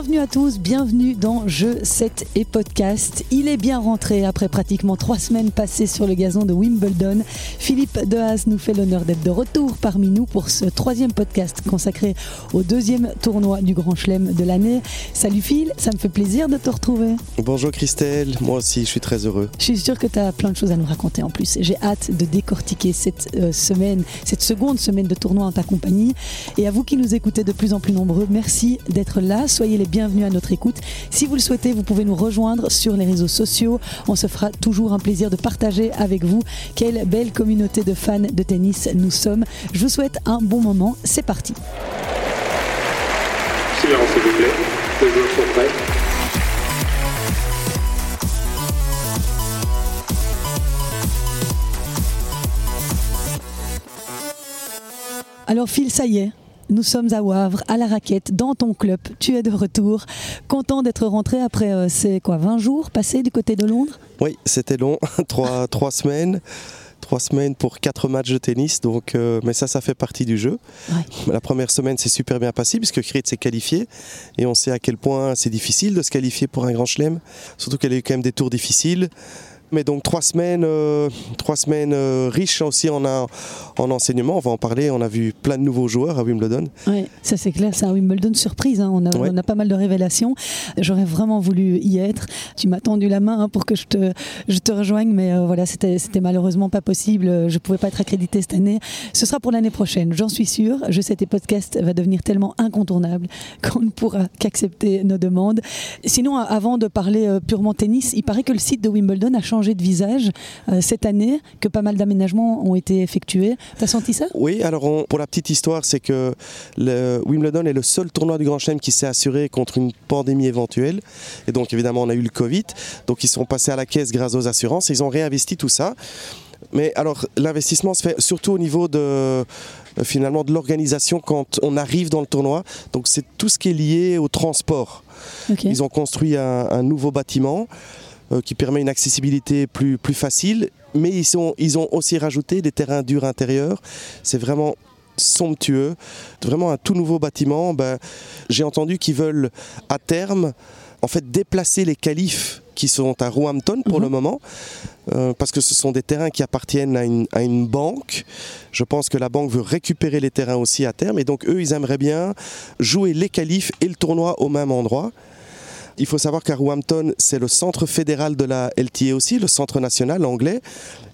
Bienvenue à tous, bienvenue dans Jeux 7 et Podcast. Il est bien rentré après pratiquement trois semaines passées sur le gazon de Wimbledon. Philippe Dehaas nous fait l'honneur d'être de retour parmi nous pour ce troisième podcast consacré au deuxième tournoi du Grand Chelem de l'année. Salut Phil, ça me fait plaisir de te retrouver. Bonjour Christelle, moi aussi je suis très heureux. Je suis sûr que tu as plein de choses à nous raconter en plus. J'ai hâte de décortiquer cette euh, semaine, cette seconde semaine de tournoi en ta compagnie. Et à vous qui nous écoutez de plus en plus nombreux, merci d'être là. Soyez les bienvenus à notre écoute. Si vous le souhaitez, vous pouvez nous rejoindre sur les réseaux sociaux. On se fera toujours un plaisir de partager avec vous quelle belle communauté de fans de tennis nous sommes. Je vous souhaite un bon moment. C'est parti. Silence s'il vous plaît. Les joueurs sont prêts. Alors Phil, ça y est, nous sommes à Wavre, à la raquette, dans ton club. Tu es de retour. Content d'être rentré après euh, ces quoi, 20 jours passés du côté de Londres? Oui, c'était long, trois, trois semaines. Trois semaines pour quatre matchs de tennis, donc, euh, mais ça, ça fait partie du jeu. Ouais. La première semaine s'est super bien passée puisque Krit s'est qualifié et on sait à quel point c'est difficile de se qualifier pour un grand chelem, surtout qu'elle a eu quand même des tours difficiles. Mais donc trois semaines, euh, trois semaines euh, riches aussi en, en, en enseignement. On va en parler. On a vu plein de nouveaux joueurs à Wimbledon. Oui, ça c'est clair. C'est un Wimbledon surprise. Hein. On, a, Ouais. on a pas mal de révélations. J'aurais vraiment voulu y être. Tu m'as tendu la main hein, pour que je te, je te rejoigne, mais euh, voilà, c'était malheureusement pas possible. Je pouvais pas être accrédité cette année. Ce sera pour l'année prochaine, j'en suis sûre. Je sais tes podcasts va devenir tellement incontournable qu'on ne pourra qu'accepter nos demandes. Sinon, a- avant de parler euh, purement tennis, il paraît que le site de Wimbledon a changé de visage euh, cette année, que pas mal d'aménagements ont été effectués. T'as senti ça? Oui, alors on- pour la petite histoire, c'est que le Wimbledon est le seul tournoi du Grand Chelem qui s'est assuré contre une pandémie éventuelle. Et donc évidemment, on a eu le Covid. Donc ils sont passés à la caisse grâce aux assurances. Ils ont réinvesti tout ça. Mais alors l'investissement se fait surtout au niveau de euh, finalement de l'organisation quand on arrive dans le tournoi. Donc c'est tout ce qui est lié au transport. Ils ont construit un, un nouveau bâtiment qui permet une accessibilité plus, plus facile, mais ils, sont, ils ont aussi rajouté des terrains durs intérieurs. C'est vraiment somptueux, vraiment un tout nouveau bâtiment. Ben, J'ai entendu qu'ils veulent à terme en fait déplacer les qualifs qui sont à Roehampton pour Mhm. le moment, euh, parce que ce sont des terrains qui appartiennent à une, à une banque. Je pense que la banque veut récupérer les terrains aussi à terme, et donc eux, ils aimeraient bien jouer les qualifs et le tournoi au même endroit. Il faut savoir qu'à Roehampton, c'est le centre fédéral de la LTA aussi, le centre national anglais.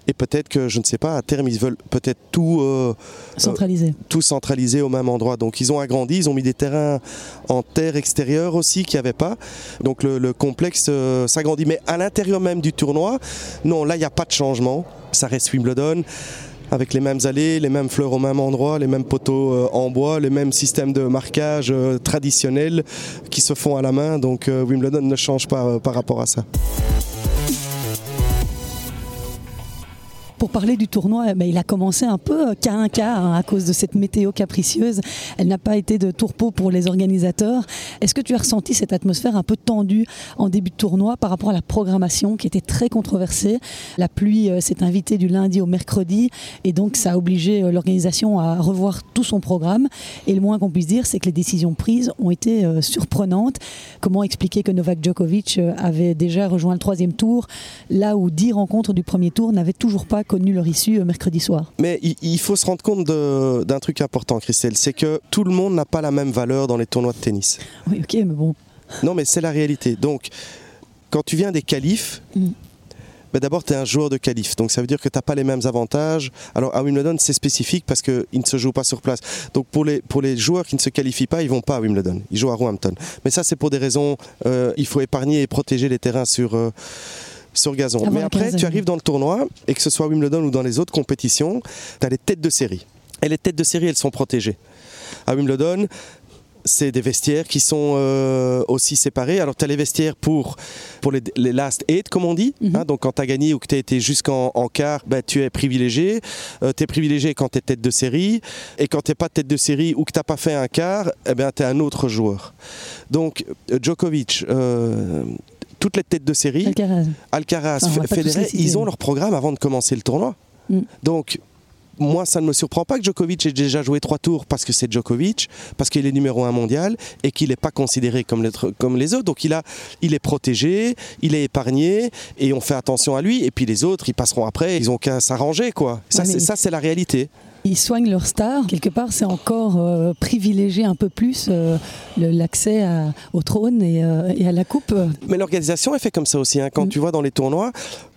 Et peut-être que, je ne sais pas, à terme, ils veulent peut-être tout, euh, Centralisé. tout centraliser au même endroit. Donc ils ont agrandi, ils ont mis des terrains en terre extérieure aussi qu'il n'y avait pas. Donc le, le complexe euh, s'agrandit. Mais à l'intérieur même du tournoi, non, là, il n'y a pas de changement. Ça reste Wimbledon. Avec les mêmes allées, les mêmes fleurs au même endroit, les mêmes poteaux euh, en bois, les mêmes systèmes de marquage euh, traditionnels qui se font à la main. Donc euh, Wimbledon ne change pas par rapport à ça. Pour parler du tournoi, eh ben, il a commencé un peu euh, cas un cas hein, à cause de cette météo capricieuse. Elle n'a pas été de tourpeau pour les organisateurs. Est-ce que tu as ressenti cette atmosphère un peu tendue en début de tournoi par rapport à la programmation qui était très controversée? La pluie euh, s'est invitée du lundi au mercredi et donc ça a obligé euh, l'organisation à revoir tout son programme. Et le moins qu'on puisse dire, c'est que les décisions prises ont été surprenantes. Comment expliquer que Novak Djokovic avait déjà rejoint le troisième tour, là où dix rencontres du premier tour n'avaient toujours pas connu leur issue euh, mercredi soir Mais il, faut se rendre compte d'un truc important, Christelle, c'est que tout le monde n'a pas la même valeur dans les tournois de tennis. Oui, ok, mais bon. Non, mais c'est la réalité. Donc, quand tu viens des qualifs, Mm. ben d'abord, tu es un joueur de qualif. Donc, ça veut dire que tu n'as pas les mêmes avantages. Alors, à Wimbledon, c'est spécifique parce qu'il ne se joue pas sur place. Donc, pour les, pour les joueurs qui ne se qualifient pas, ils vont pas à Wimbledon. Ils jouent à Roehampton. Mais ça, c'est pour des raisons. euh, il faut épargner et protéger les terrains sur. euh, sur gazon. Avant Mais après, tu arrives dans le tournoi, et que ce soit Wimbledon ou dans les autres compétitions, tu as les têtes de série. Et les têtes de série, elles sont protégées. À Wimbledon, c'est des vestiaires qui sont euh, aussi séparés. Alors, tu as les vestiaires pour, pour les, les last eight, comme on dit. Mhm. hein. donc, quand tu as gagné ou que tu as été jusqu'en en quart, ben, tu es privilégié. tu es privilégié quand tu es tête de série. Et quand tu n'es pas tête de série ou que tu n'as pas fait un quart, eh ben, tu es un autre joueur. Donc, euh, Djokovic, euh, toutes les têtes de série, Alcaraz. Alcaraz, Federer, ils ont leur programme avant de commencer le tournoi. Mm. Donc, moi, ça ne me surprend pas que Djokovic ait déjà joué trois tours parce que c'est Djokovic, parce qu'il est numéro un mondial et qu'il n'est pas considéré comme les, comme les autres. Donc il, a, il est protégé, il est épargné et on fait attention à lui. Et puis les autres, ils passeront après, ils ont qu'à s'arranger. quoi. Ouais, ça, c'est la réalité. Ils soignent leur star. Quelque part, c'est encore euh, privilégier un peu plus euh, l'accès au trône et, euh, et à la coupe. Mais l'organisation est fait comme ça aussi. hein. Quand Mm. tu vois dans les tournois,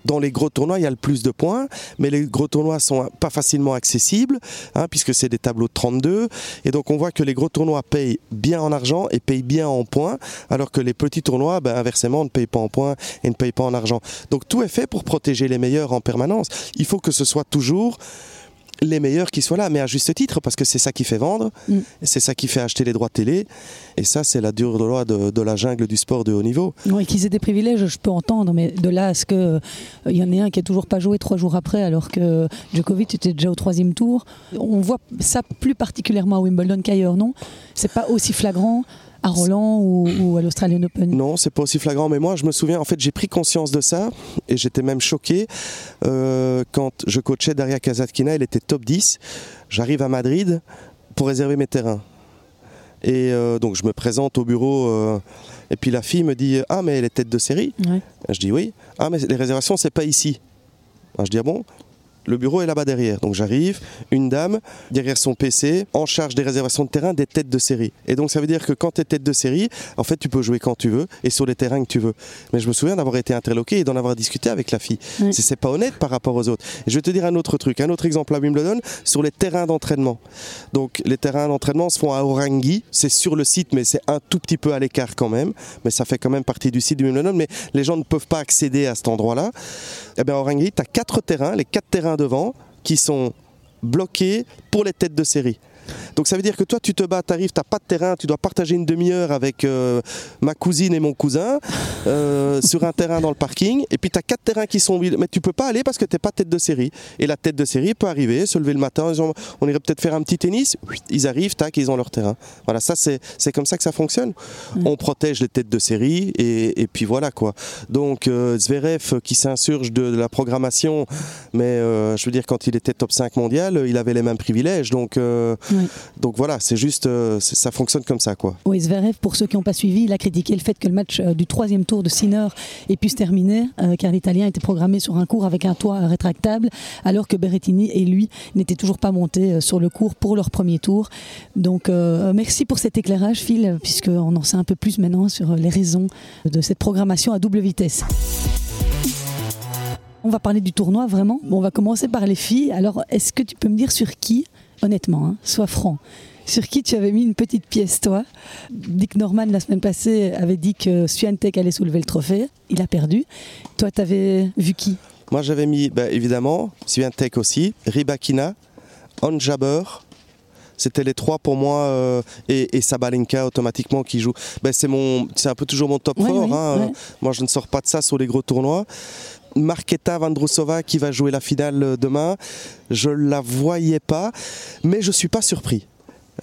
dans les gros tournois, il y a le plus de points, mais les gros tournois sont pas facilement accessibles, hein, puisque c'est des tableaux de 32. Et donc on voit que les gros tournois payent bien en argent et payent bien en points, alors que les petits tournois, ben, inversement, ne payent pas en points et ne payent pas en argent. Donc tout est fait pour protéger les meilleurs en permanence. Il faut que ce soit toujours les meilleurs qui soient là, mais à juste titre, parce que c'est ça qui fait vendre, Mm. c'est ça qui fait acheter les droits télé, et ça c'est la dure loi de, de la jungle du sport de haut niveau. Oui, qu'ils aient des privilèges, je peux entendre, mais de là à ce qu'il y en ait un qui a toujours pas joué trois jours après, alors que Djokovic était déjà au troisième tour. On voit ça plus particulièrement à Wimbledon qu'ailleurs, non? C'est pas aussi flagrant à Roland ou, ou à l'Australian Open? Non, c'est pas aussi flagrant, mais moi je me souviens, en fait j'ai pris conscience de ça et j'étais même choqué euh, quand je coachais Daria Kazatkina, elle était top 10. J'arrive à Madrid pour réserver mes terrains. Et euh, donc je me présente au bureau euh, et puis la fille me dit Ah, mais elle est tête de série Ouais. Je dis Oui. Ah, mais les réservations, c'est pas ici. Je dis Ah bon? Le bureau est là-bas derrière. Donc j'arrive, une dame, derrière son PC, en charge des réservations de terrain des têtes de série. Et donc ça veut dire que quand tu es tête de série, en fait tu peux jouer quand tu veux et sur les terrains que tu veux. Mais je me souviens d'avoir été interloqué et d'en avoir discuté avec la fille. Oui. C'est pas honnête par rapport aux autres. Et je vais te dire un autre truc, un autre exemple à Wimbledon, sur les terrains d'entraînement. Donc les terrains d'entraînement se font à Orangui, c'est sur le site mais c'est un tout petit peu à l'écart quand même, mais ça fait quand même partie du site du Wimbledon, mais les gens ne peuvent pas accéder à cet endroit-là. Eh bien à Orangui, tu as quatre terrains, les quatre terrains devant, qui sont bloqués pour les têtes de série. Donc ça veut dire que toi tu te bats, tu arrives, tu pas de terrain, tu dois partager une demi-heure avec euh, ma cousine et mon cousin euh, sur un terrain dans le parking, et puis tu as quatre terrains qui sont vides, mais tu peux pas aller parce que tu pas tête de série. Et la tête de série peut arriver, se lever le matin, on irait peut-être faire un petit tennis, ils arrivent, tac, ils ont leur terrain. Voilà, ça c'est c'est comme ça que ça fonctionne. On protège les têtes de série, et, et puis voilà quoi. Donc euh, Zverev qui s'insurge de, de la programmation, mais euh, je veux dire quand il était top 5 mondial, il avait les mêmes privilèges, donc... euh, Oui. Donc voilà, c'est juste, euh, ça fonctionne comme ça, quoi. Oui, Zverev, pour ceux qui n'ont pas suivi, il a critiqué le fait que le match euh, du troisième tour de Sinner ait pu se terminer, euh, car l'Italien était programmé sur un cours avec un toit rétractable, alors que Berrettini et lui n'étaient toujours pas montés sur le cours pour leur premier tour. Donc merci pour cet éclairage, Phil, puisqu'on en sait un peu plus maintenant sur les raisons de cette programmation à double vitesse. On va parler du tournoi vraiment. On va commencer par les filles. Alors, est-ce que tu peux me dire sur qui, honnêtement, hein, sois franc, sur qui tu avais mis une petite pièce, toi? Dick Norman, la semaine passée, avait dit que Swiatek allait soulever le trophée. Il a perdu. Toi, tu avais vu qui? Moi, j'avais mis, bah, évidemment, Swiatek aussi, Ribakina, Onjaber. C'était les trois pour moi euh, et, et Sabalenka automatiquement qui joue. Ben, c'est mon, c'est un peu toujours mon top Ouais, fort. oui, hein. ouais. Moi, je ne sors pas de ça sur les gros tournois. Marketa Vandrousova qui va jouer la finale demain, je la voyais pas, mais je suis pas surpris.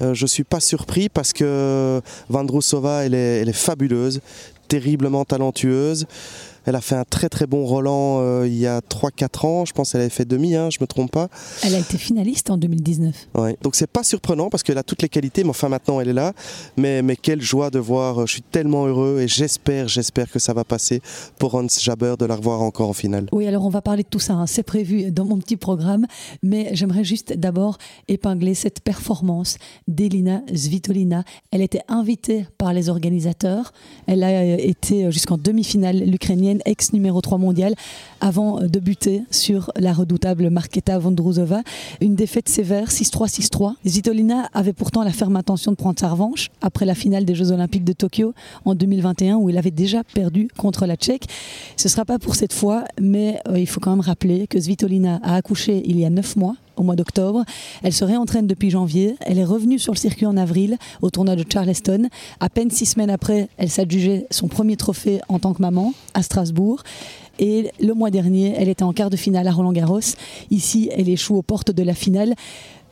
Euh, je suis pas surpris parce que Vandrousova, elle est, elle est fabuleuse, terriblement talentueuse. Elle a fait un très très bon Roland euh, il y a 3-4 ans. Je pense qu'elle avait fait demi, hein, je me trompe pas. Elle a été finaliste en 2019. Ouais. Donc c'est pas surprenant parce qu'elle a toutes les qualités, mais enfin maintenant elle est là. Mais, mais quelle joie de voir. euh, Je suis tellement heureux et j'espère, j'espère que ça va passer pour Hans Jaber de la revoir encore en finale. Oui, alors on va parler de tout ça, hein. c'est prévu dans mon petit programme, mais j'aimerais juste d'abord épingler cette performance d'Elina Svitolina. Elle était invitée par les organisateurs, elle a euh, été jusqu'en demi-finale, l'Ukrainienne, ex numéro 3 mondiale, avant de buter sur la redoutable Marketa Vondrousova. Une défaite sévère, 6-3, 6-3. Svitolina avait pourtant la ferme intention de prendre sa revanche après la finale des Jeux Olympiques de Tokyo en 2021 où il avait déjà perdu contre la Tchèque. Ce ne sera pas pour cette fois, mais euh, il faut quand même rappeler que Svitolina a accouché il y a 9 mois au mois d'octobre. Elle se réentraîne depuis janvier. Elle est revenue sur le circuit en avril au tournoi de Charleston. À peine six semaines après, elle s'adjugeait son premier trophée en tant que maman à Strasbourg. Et le mois dernier, elle était en quart de finale à Roland Garros. Ici, elle échoue aux portes de la finale.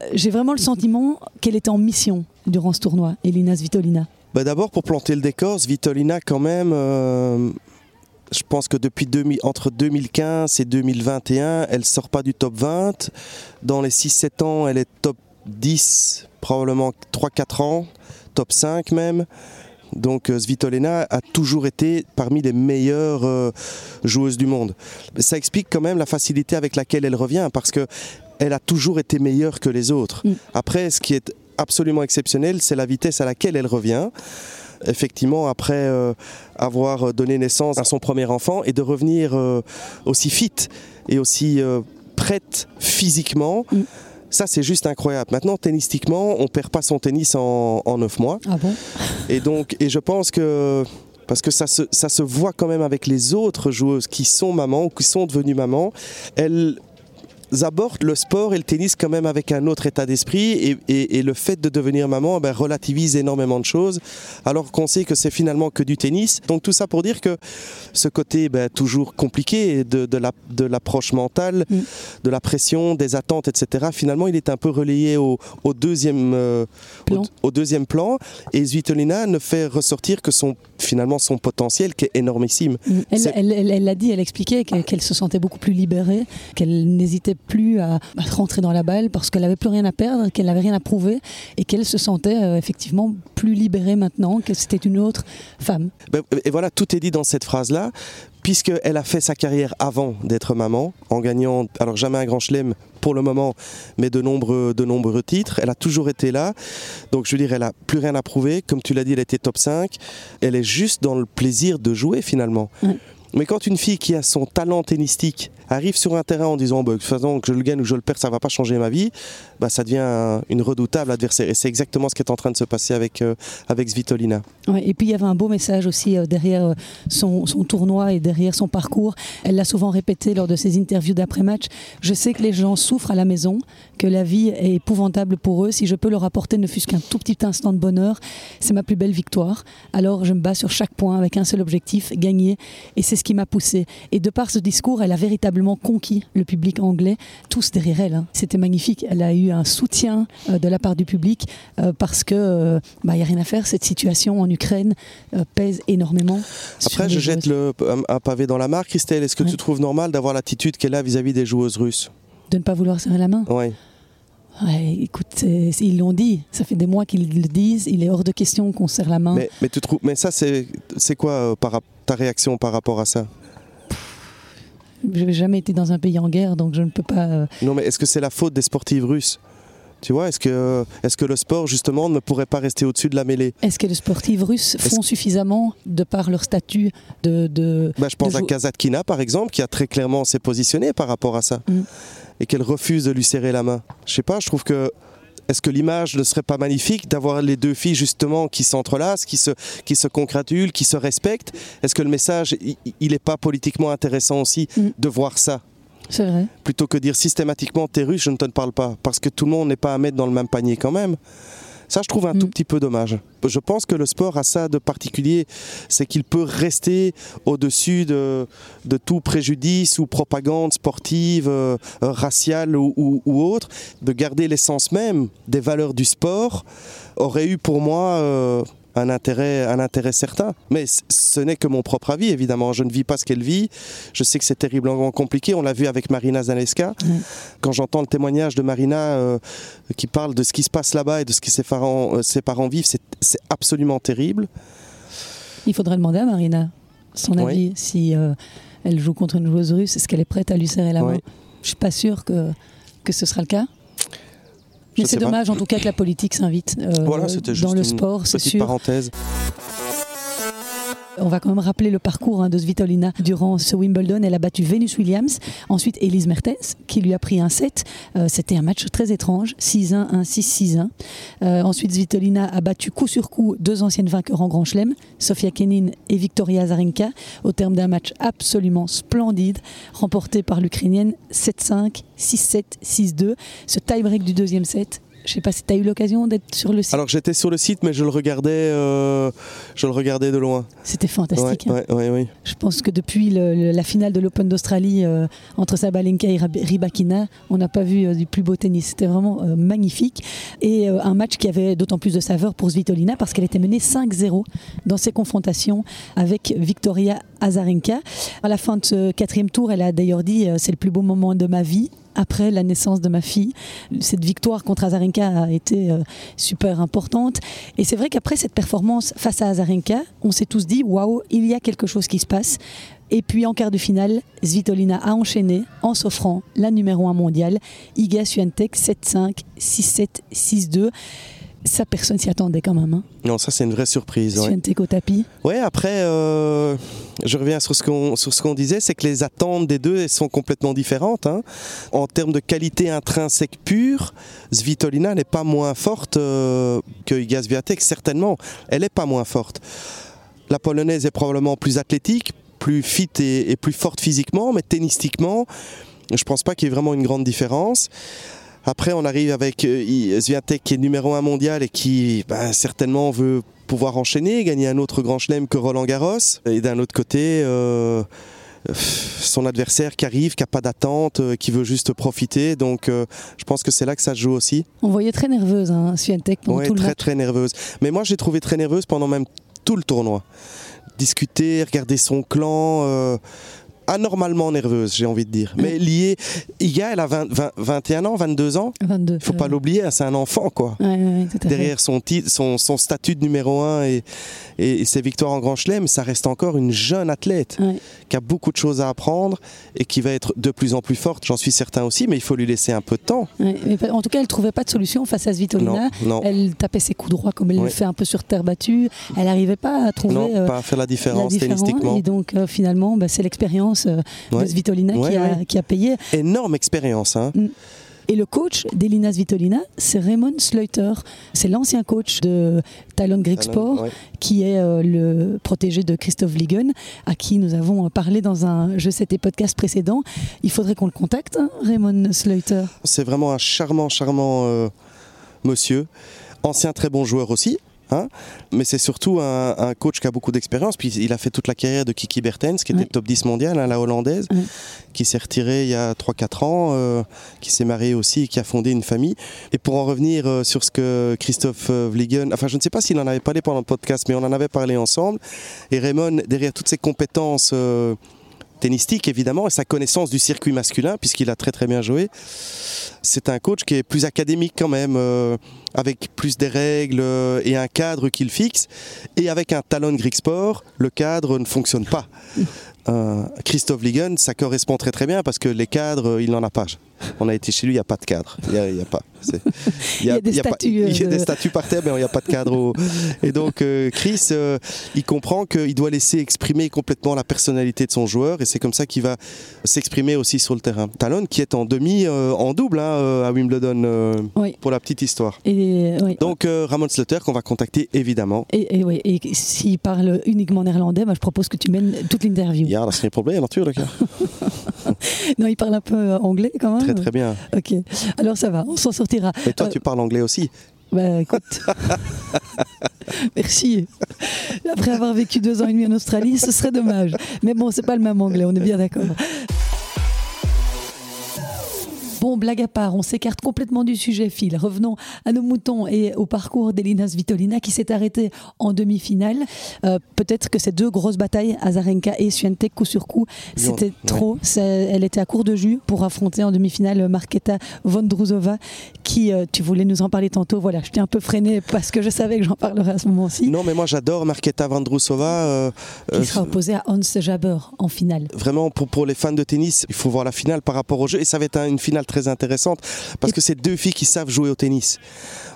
Euh, J'ai vraiment le sentiment qu'elle était en mission durant ce tournoi, Elina Svitolina. Bah D'abord pour planter le décor, Svitolina quand même. euh, je pense que depuis 2000, entre 2015 et 2021, elle sort pas du top 20. Dans les 6-7 ans, elle est top 10, probablement 3-4 ans, top 5 même. Donc euh, Svitolena a toujours été parmi les meilleures euh, joueuses du monde. Ça explique quand même la facilité avec laquelle elle revient parce que elle a toujours été meilleure que les autres. Mm. Après, ce qui est absolument exceptionnel, c'est la vitesse à laquelle elle revient. Effectivement, après euh, avoir donné naissance à son premier enfant et de revenir euh, aussi fit et aussi euh, prête physiquement. Mm. Ça, c'est juste incroyable. Maintenant, tennistiquement, on perd pas son tennis en, en 9 mois. Ah bon? Et donc, et je pense que parce que ça se, ça se voit quand même avec les autres joueuses qui sont mamans ou qui sont devenues mamans, elles abordent le sport et le tennis quand même avec un autre état d'esprit et, et- et le fait de devenir maman ben, relativise énormément de choses alors qu'on sait que c'est finalement que du tennis. Donc tout ça pour dire que ce côté ben, toujours compliqué de, de la- de l'approche mentale, Mm. de la pression, des attentes, etc. Finalement, il est un peu relayé au, au deuxième euh, Plan. Au, au deuxième plan et Svitolina ne fait ressortir que son finalement son potentiel qui est énormissime. Mm. Elle C'est- elle- elle- elle l'a dit, elle expliquait qu'elle qu'elle se sentait beaucoup plus libérée, qu'elle n'hésitait plus à, à rentrer dans la balle parce qu'elle n'avait plus rien à perdre, qu'elle n'avait rien à prouver et qu'elle se sentait euh, effectivement plus libérée maintenant, que c'était une autre femme. Ben, Et voilà, tout est dit dans cette phrase-là, puisqu'elle a fait sa carrière avant d'être maman, en gagnant, alors jamais un grand chelem pour le moment, mais de nombreux, de nombreux titres. Elle a toujours été là. Donc je veux dire, elle a plus rien à prouver. Comme tu l'as dit, elle était top 5. Elle est juste dans le plaisir de jouer finalement. Ouais. Mais quand une fille qui a son talent tennistique arrive sur un terrain en disant bah, que je le gagne ou je le perds, ça va pas changer ma vie, bah, ça devient un- une redoutable adversaire. Et c'est exactement ce qui est en train de se passer avec, euh, avec Svitolina. Et puis il y avait un beau message aussi euh, derrière euh, son, son tournoi et derrière son parcours. Elle l'a souvent répété lors de ses interviews d'après-match. Je sais que les gens souffrent à la maison, que la vie est épouvantable pour eux. Si je peux leur apporter ne fût-ce qu'un tout petit instant de bonheur, c'est ma plus belle victoire. Alors je me bats sur chaque point avec un seul objectif, gagner. Et c'est ce qui m'a poussée. Et de par ce discours, elle a véritablement conquis le public anglais, tous derrière elle. hein. C'était magnifique. Elle a eu un soutien euh, de la part du public euh, parce que euh, bah, il n'y a rien à faire. Cette situation en Ukraine pèse énormément. Après, je jette le, un, un pavé dans la mare, Christelle. Est-ce que Ouais. tu trouves normal d'avoir l'attitude qu'elle a vis-à-vis des joueuses russes de ne pas vouloir serrer la main. Ouais. Ouais, écoute, ils l'ont dit. Ça fait des mois qu'ils le disent. Il est hors de question qu'on serre la main. Mais, mais, tu trouves, mais ça, c'est quoi euh, par, ta réaction par rapport à ça? N'ai jamais été dans un pays en guerre, donc je ne peux pas. euh, Non, mais est-ce que c'est la faute des sportives russes? Tu vois, est-ce que, est que le sport, justement, ne pourrait pas rester au-dessus de la mêlée? Est-ce que les sportives russes font suffisamment de par leur statut de. de... bah, Je pense de à Kazatkina, par exemple, qui a très clairement s'est positionnée par rapport à ça. Mm. Et qu'elle refuse de lui serrer la main. Je sais pas, je trouve que. Est-ce que l'image ne serait pas magnifique d'avoir les deux filles justement qui s'entrelacent, qui se, qui se congratulent, qui se respectent? Est-ce que le message, il n'est pas politiquement intéressant aussi Mm. de voir ça? C'est vrai. plutôt que dire systématiquement t'es russe, je ne te parle pas, parce que tout le monde n'est pas à mettre dans le même panier quand même. Ça, je trouve un Mm. tout petit peu dommage. Je pense que le sport a ça de particulier, c'est qu'il peut rester au-dessus de, de tout préjudice ou propagande sportive, euh, euh, raciale ou, ou- ou autre, de garder l'essence même des valeurs du sport aurait eu pour moi euh, un intérêt, un intérêt certain. Mais ce n'est que mon propre avis, évidemment. Je ne vis pas ce qu'elle vit. Je sais que c'est terriblement compliqué. On l'a vu avec Marina Zaleska. Ouais. Quand j'entends le témoignage de Marina euh, qui parle de ce qui se passe là-bas et de ce que ses parents, euh, ses parents vivent, c'est absolument terrible. Il faudrait demander à Marina son Oui. avis si euh, elle joue contre une joueuse russe. Est-ce qu'elle est prête à lui serrer la Oui. main? Je suis pas sûre que, que ce sera le cas. Mais c'est pas. dommage en tout cas que la politique s'invite euh, Voilà, c'était juste dans le sport, c'est petite sûr. parenthèse. On va quand même rappeler le parcours hein, de Svitolina durant ce Wimbledon. Elle a battu Venus Williams, ensuite Elise Mertens, qui lui a pris un set. Euh, C'était un match très étrange, 6-1, 1-6, 6-1. Euh, ensuite, Svitolina a battu coup sur coup deux anciennes vainqueurs en Grand Chelem, Sofia Kenin et Victoria Azarenka, au terme d'un match absolument splendide, remporté par l'Ukrainienne 7-5, 6-7, 6-2. Ce tie-break du deuxième set, Je sais pas si tu as eu l'occasion d'être sur le site. Alors j'étais sur le site, mais je le regardais, euh, je le regardais de loin. C'était fantastique. Ouais, hein. ouais, ouais. Je pense que depuis le- le- la finale de l'Open d'Australie euh, entre Sabalenka et Rybakina, on n'a pas vu euh, du plus beau tennis. C'était vraiment euh, magnifique. Et un match qui avait d'autant plus de saveur pour Svitolina parce qu'elle était menée 5-0 dans ses confrontations avec Victoria Azarenka. À la fin de ce quatrième tour, elle a d'ailleurs dit c'est le plus beau moment de ma vie. Après la naissance de ma fille, cette victoire contre Azarenka a été euh, super importante. Et c'est vrai qu'après cette performance face à Azarenka, on s'est tous dit waouh, il y a quelque chose qui se passe. Et puis en quart de finale, Svitolina a enchaîné en s'offrant la numéro 1 mondiale, Iga Swiatek 7-5, 6-7, 6-2. Ça, personne s'y attendait quand même. Hein. Non, ça c'est une vraie surprise. Ouais, au tapis. Ouais, après, euh, je reviens sur ce qu'on sur ce qu'on disait, c'est que les attentes des deux elles sont complètement différentes. hein. En termes de qualité intrinsèque pure, Svitolina n'est pas moins forte euh, que Iga Swiatek, certainement. Elle n'est pas moins forte. La polonaise est probablement plus athlétique, plus fit et, et plus forte physiquement, mais tennistiquement, je pense pas qu'il y ait vraiment une grande différence. Après, on arrive avec euh, qui est numéro 1 mondial et qui ben, certainement veut pouvoir enchaîner, gagner un autre grand chelem que Roland Garros. Et d'un autre côté, euh, son adversaire qui arrive, qui n'a pas d'attente, euh, qui veut juste profiter. Donc, euh, je pense que c'est là que ça se joue aussi. On voyait très nerveuse, hein, Swiatek, pendant Ouais, tout le très match. très nerveuse. Mais moi, j'ai trouvé très nerveuse pendant même tout le tournoi. Discuter, regarder son clan. euh, anormalement nerveuse, j'ai envie de dire. Mais liée. Iga, elle a 20 20 21 ans, 22 ans. 22. Il faut pas l'oublier, hein, c'est un enfant, quoi. ouais, ouais, ouais, tout à fait. Derrière son, titre, son, son statut de numéro 1 et, ses victoires en Grand Chelem, ça reste encore une jeune athlète Ouais. qui a beaucoup de choses à apprendre et qui va être de plus en plus forte, j'en suis certain aussi, mais il faut lui laisser un peu de temps. Mais en tout cas, elle trouvait pas de solution face à Svitolina. Non, non. Elle tapait ses coups droits comme elle le fait un peu sur terre battue. Elle n'arrivait pas à trouver Non, euh, pas à faire la la différence tennistiquement. Et donc, euh, finalement, bah, c'est l'expérience euh, Ouais. de Svitolina Ouais, qui, a, ouais. qui a payé. Énorme expérience. Hein. Et le coach d'Elina Svitolina, c'est Raymond Sleuter. C'est l'ancien coach de Talon Greek Sport, Ouais. qui est euh, le protégé de Christophe Ligon, à qui nous avons parlé dans un Je sais tes podcasts précédents. Il faudrait qu'on le contacte, hein, Raymond Sleuter. C'est vraiment un charmant, charmant euh, monsieur. Ancien très bon joueur aussi. Hein. mais c'est surtout un, un coach qui a beaucoup d'expérience. Puis il a fait toute la carrière de Kiki Bertens, qui était Ouais. top 10 mondial, hein, la hollandaise, qui s'est retirée il y a 3-4 ans, euh, qui s'est mariée aussi et qui a fondé une famille. Et pour en revenir euh, sur ce que Christophe euh, Vliegen, enfin je ne sais pas s'il en avait parlé pendant le podcast, mais on en avait parlé ensemble. Et Raymond, derrière toutes ses compétences évidemment, et sa connaissance du circuit masculin, puisqu'il a très très bien joué, c'est un coach qui est plus académique quand même, euh, avec plus des règles euh, et un cadre qu'il fixe. Et avec un talon Greek Sport, le cadre ne fonctionne pas. Euh, Christophe Ligon, ça correspond très très bien parce que les cadres, il n'en a pas. On a été chez lui, il n'y a pas de cadre. Il a, y a pas. Il y a des statues, il des par terre, mais il n'y a pas de cadre. au- Et donc, euh, Chris, euh, il comprend qu'il doit laisser exprimer complètement la personnalité de son joueur et c'est comme ça qu'il va s'exprimer aussi sur le terrain. Talon qui est en demi, euh, en double hein, à Wimbledon, Oui. pour la petite histoire. Et, oui. Donc, Ramon Slutter qu'on va contacter évidemment. Et, et, ouais, et s'il parle uniquement néerlandais, moi, je propose que tu mènes toute l'interview. Ja, dat is geen probleem natuurlijk. Non, il parle un peu euh, anglais quand même. Très très bien. Ok, alors ça va, on s'en sortira. Et toi, Euh, tu parles anglais aussi Bah écoute, merci. Après avoir vécu deux ans et demi en Australie, ce serait dommage. Mais bon, c'est pas le même anglais, on est bien d'accord. Bon, blague à part, on s'écarte complètement du sujet, Phil. Revenons à nos moutons et au parcours d'Elina Svitolina qui s'est arrêtée en demi-finale. Euh, Peut-être que ces deux grosses batailles, Azarenka et Swiatek, coup sur coup, c'était trop. Elle était à court de jus pour affronter en demi-finale Marketa Vondrouzova, qui, euh, tu voulais nous en parler tantôt. Voilà, je t'ai un peu freiné parce que je savais que j'en parlerais à ce moment-ci. Non, mais moi j'adore Marketa Vandrousova. euh, Qui euh, sera opposée à Hans Jaber en finale. Vraiment, pour, pour les fans de tennis, il faut voir la finale par rapport au jeu. Et ça va être un- une finale très intéressante parce que c'est deux filles qui savent jouer au tennis.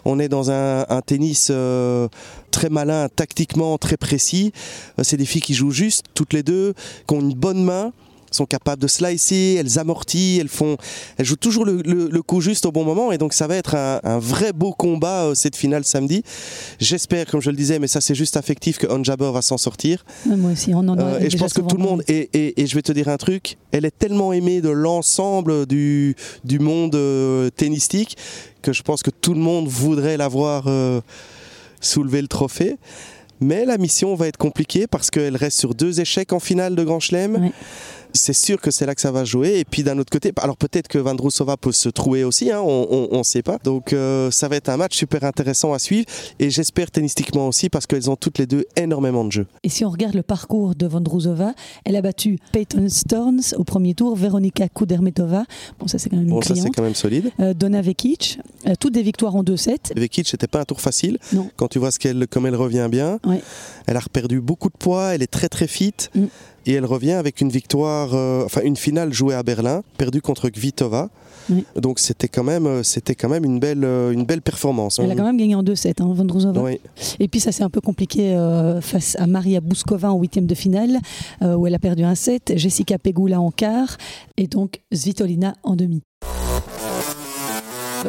On est dans un, un tennis euh, très malin, tactiquement très précis. Euh, C'est des filles qui jouent juste, toutes les deux, qui ont une bonne main. Sont capables de slicer, elles amortissent, elles font, elles jouent toujours le, le- le coup juste au bon moment et donc ça va être un, un vrai beau combat euh, cette finale samedi. J'espère, comme je le disais, mais ça c'est juste affectif que On Jabber va s'en sortir. Ouais, Moi aussi, on en a Euh, et je pense que tout le monde, et- et je vais te dire un truc, elle est tellement aimée de l'ensemble du, du monde euh, tennistique que je pense que tout le monde voudrait la voir euh, soulever le trophée. Mais la mission va être compliquée parce qu'elle reste sur deux échecs en finale de Grand Chelem. Ouais. C'est sûr que c'est là que ça va jouer. Et puis d'un autre côté, alors peut-être que Vandrousova peut se trouver aussi, hein, on ne sait pas. Donc euh, ça va être un match super intéressant à suivre. Et j'espère tennistiquement aussi parce qu'elles ont toutes les deux énormément de jeux. Et si on regarde le parcours de Vondrousova, elle a battu Peyton Stearns au premier tour, Veronika Kudermetova, bon ça c'est quand même une Bon, ça c'est quand même solide. euh, Donna Vekic, euh, toutes des victoires en 2-7. Vekic, c'était pas un tour facile. Non. Quand tu vois ce qu'elle, comme elle revient bien, Ouais. elle a reperdu beaucoup de poids, elle est très très fit. Mm. Et elle revient avec une victoire, euh, enfin une finale jouée à Berlin, perdue contre Kvitova. Oui. Donc c'était quand même, euh, c'était quand même une belle, euh, une belle performance. Elle a quand même gagné en 2-7, hein, Vondrousova. Oui. Et puis ça s'est un peu compliqué euh, face à Maria Bouskova en huitième de finale, euh, où elle a perdu un set, Jessica Pegula en quart, et donc Svitolina en demi.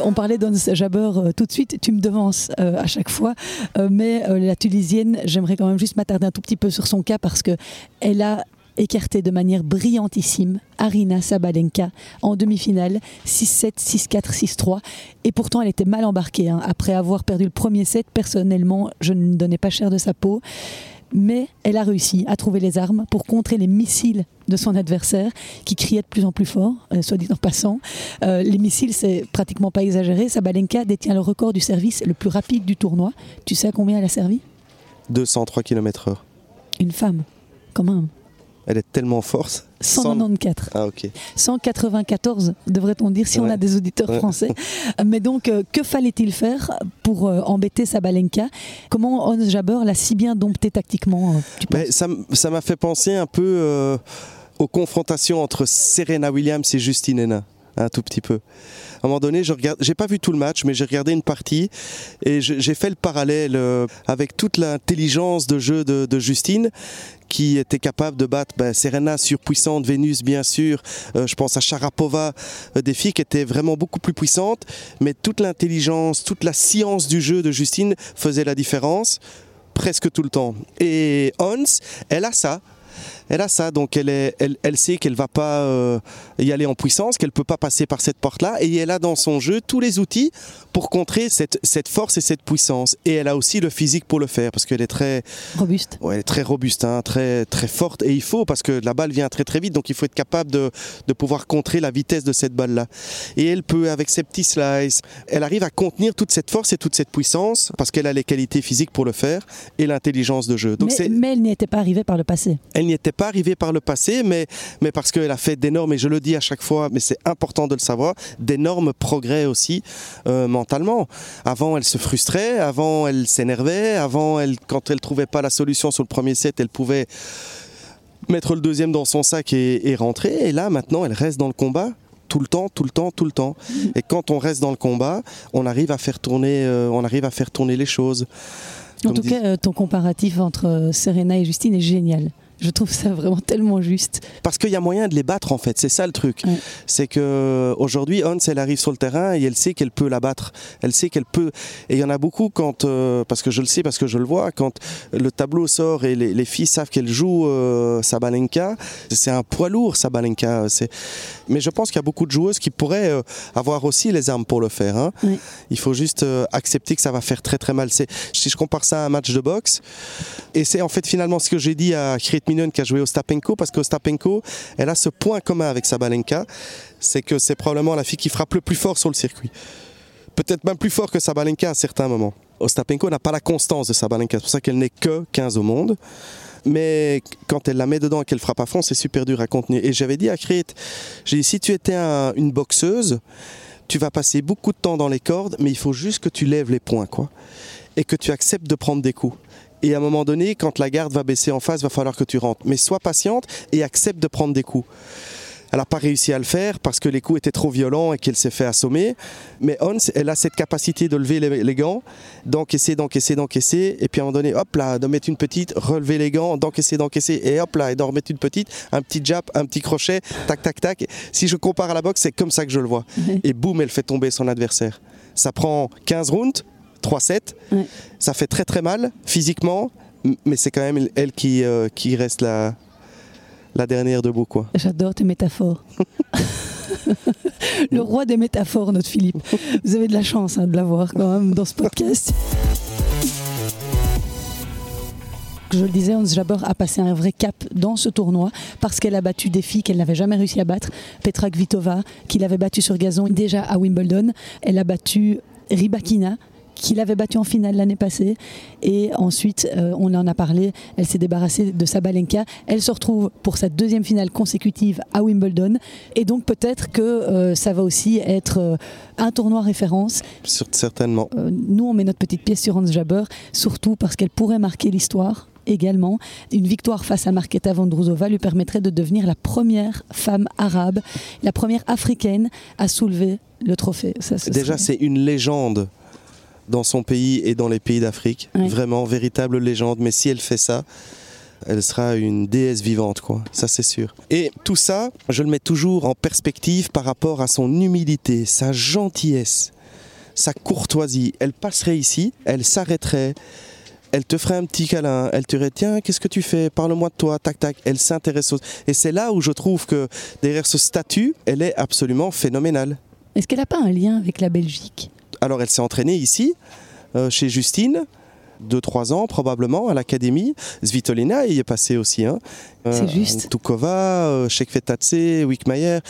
On parlait d'Ons Jabber euh, tout de suite, tu me devances euh, à chaque fois, euh, mais la Tunisienne, j'aimerais quand même juste m'attarder un tout petit peu sur son cas parce que elle a écarté de manière brillantissime Arina Sabalenka en demi-finale 6-7, 6-4, 6-3 et pourtant elle était mal embarquée hein. après avoir perdu le premier set personnellement je ne donnais pas cher de sa peau mais elle a réussi à trouver les armes pour contrer les missiles de son adversaire qui criait de plus en plus fort, euh, soit dit en passant. Euh, les missiles, c'est pratiquement pas exagéré. Sabalenka détient le record du service le plus rapide du tournoi. Tu sais à combien elle a servi? 203 km/h. Une femme, quand même. Elle est tellement forte. 194. Ah ok. 194, devrait-on dire, si on a des auditeurs Ouais. français. Mais donc, euh, que fallait-il faire pour euh, embêter Sabalenka? Comment Ons Jabber l'a si bien dompté tactiquement euh, tu Mais ça m'a fait penser un peu euh, aux confrontations entre Serena Williams et Justine Henin, un tout petit peu. À un moment donné, je regarde, j'ai pas vu tout le match, mais j'ai regardé une partie et j'ai fait le parallèle euh, avec toute l'intelligence de jeu de, de Justine, qui était capable de battre ben, Serena surpuissante, Vénus bien sûr. Euh, je pense à Sharapova, euh, des filles qui étaient vraiment beaucoup plus puissantes, mais toute l'intelligence, toute la science du jeu de Justine faisait la différence presque tout le temps. Et Hans, elle a ça. Elle a ça, donc elle, est, elle, elle sait qu'elle va pas euh, y aller en puissance, qu'elle peut pas passer par cette porte-là, et elle a dans son jeu tous les outils pour contrer cette, cette force et cette puissance. Et elle a aussi le physique pour le faire, parce qu'elle est très, Robuste. ouais, elle est très robuste, hein, très, très forte, et il faut, parce que la balle vient très très vite, donc il faut être capable de, de pouvoir contrer la vitesse de cette balle-là. Et elle peut, avec ses petits slices, elle arrive à contenir toute cette force et toute cette puissance, parce qu'elle a les qualités physiques pour le faire, et l'intelligence de jeu. Donc mais, mais elle n'y était pas arrivée par le passé. elle n'y était pas arrivée par le passé, mais, mais parce qu'elle a fait d'énormes, et je le dis à chaque fois, mais c'est important de le savoir, d'énormes progrès aussi euh, mentalement. Avant, elle se frustrait, avant, elle s'énervait, avant, elle, quand elle trouvait pas la solution sur le premier set, elle pouvait mettre le deuxième dans son sac et, et rentrer. Et là, maintenant, elle reste dans le combat. Tout le temps, tout le temps, tout le temps. Et quand on reste dans le combat, on arrive à faire tourner, euh, on arrive à faire tourner les choses. En Comme tout cas, euh, ton comparatif entre Serena et Justine est génial. Je trouve ça vraiment tellement juste. Parce qu'il y a moyen de les battre en fait, c'est ça le truc. Ouais. C'est que aujourd'hui, Hans, elle arrive sur le terrain et elle sait qu'elle peut la battre. Elle sait qu'elle peut. Et il y en a beaucoup quand, euh, parce que je le sais, parce que je le vois, quand le tableau sort et les, les filles savent qu'elle joue euh, Sabalenka, c'est un poids lourd Sabalenka. Mais je pense qu'il y a beaucoup de joueuses qui pourraient euh, avoir aussi les armes pour le faire. hein. Il faut juste accepter que ça va faire très très mal. Si je compare ça à un match de boxe, et c'est en fait finalement ce que j'ai dit à Kirit Qui a joué Ostapenko, parce qu'Ostapenko, elle a ce point commun avec Sabalenka, c'est que c'est probablement la fille qui frappe le plus fort sur le circuit. Peut-être même plus fort que Sabalenka à certains moments. Ostapenko n'a pas la constance de Sabalenka, c'est pour ça qu'elle n'est que 15 au monde. Mais quand elle la met dedans et qu'elle frappe à fond, c'est super dur à contenir. Et j'avais dit à Krit, j'ai dit si tu étais un- une boxeuse, tu vas passer beaucoup de temps dans les cordes, mais il faut juste que tu lèves les poings, quoi. Et que tu acceptes de prendre des coups. Et à un moment donné, quand la garde va baisser en face, va falloir que tu rentres. Mais sois patiente et accepte de prendre des coups. Elle n'a pas réussi à le faire parce que les coups étaient trop violents et qu'elle s'est fait assommer. Mais Hans, elle a cette capacité de lever les, les gants, d'encaisser, d'encaisser, d'encaisser, et puis à un moment donné, hop là, de mettre une petite, relever les gants, d'encaisser, d'encaisser, et hop là, et d'en remettre une petite, un petit jab, un petit crochet, tac, tac, tac. Si je compare à la boxe, c'est comme ça que je le vois. Et boum, elle fait tomber son adversaire. Ça prend 15 rounds, 3-7. Ouais. Ça fait très très mal physiquement, mais c'est quand même elle qui, euh, qui reste la, la dernière debout. Quoi. J'adore tes métaphores. Le roi des métaphores, notre Philippe. Vous avez de la chance hein, de l'avoir quand même dans ce podcast. Je le disais, Hans Jabor a passé un vrai cap dans ce tournoi parce qu'elle a battu des filles qu'elle n'avait jamais réussi à battre. Petra Kvitova, qu'il avait battue sur gazon déjà à Wimbledon. Elle a battu Rybakina, qu'il avait battu en finale l'année passée. Et ensuite, euh, on en a parlé, elle s'est débarrassée de Sabalenka. Elle se retrouve pour sa deuxième finale consécutive à Wimbledon. Et donc peut-être que euh, ça va aussi être euh, un tournoi référence. Certainement. Nous, on met notre petite pièce sur Hans Jabber, surtout parce qu'elle pourrait marquer l'histoire également. Une victoire face à Marketa Vondrousova lui permettrait de devenir la première femme arabe, la première africaine à soulever le trophée. Ça, ce Déjà, serait- c'est une légende dans son pays et dans les pays d'Afrique. Vraiment, véritable légende. Mais si elle fait ça, elle sera une déesse vivante, quoi. Ça, c'est sûr. Et tout ça, je le mets toujours en perspective par rapport à son humilité, sa gentillesse, sa courtoisie. Elle passerait ici, elle s'arrêterait. Elle te ferait un petit câlin, elle te dirait tiens qu'est-ce que tu fais, parle-moi de toi, tac tac. Elle s'intéresse aux... Et c'est là où je trouve que derrière ce statut, elle est absolument phénoménale. Est-ce qu'elle n'a pas un lien avec la Belgique? Alors elle s'est entraînée ici, euh, chez Justine, 2-3 ans probablement, à l'académie. Svitolina y est passée aussi. Hein. C'est juste. Tukova, euh, Shekfetatse, Wickmayer.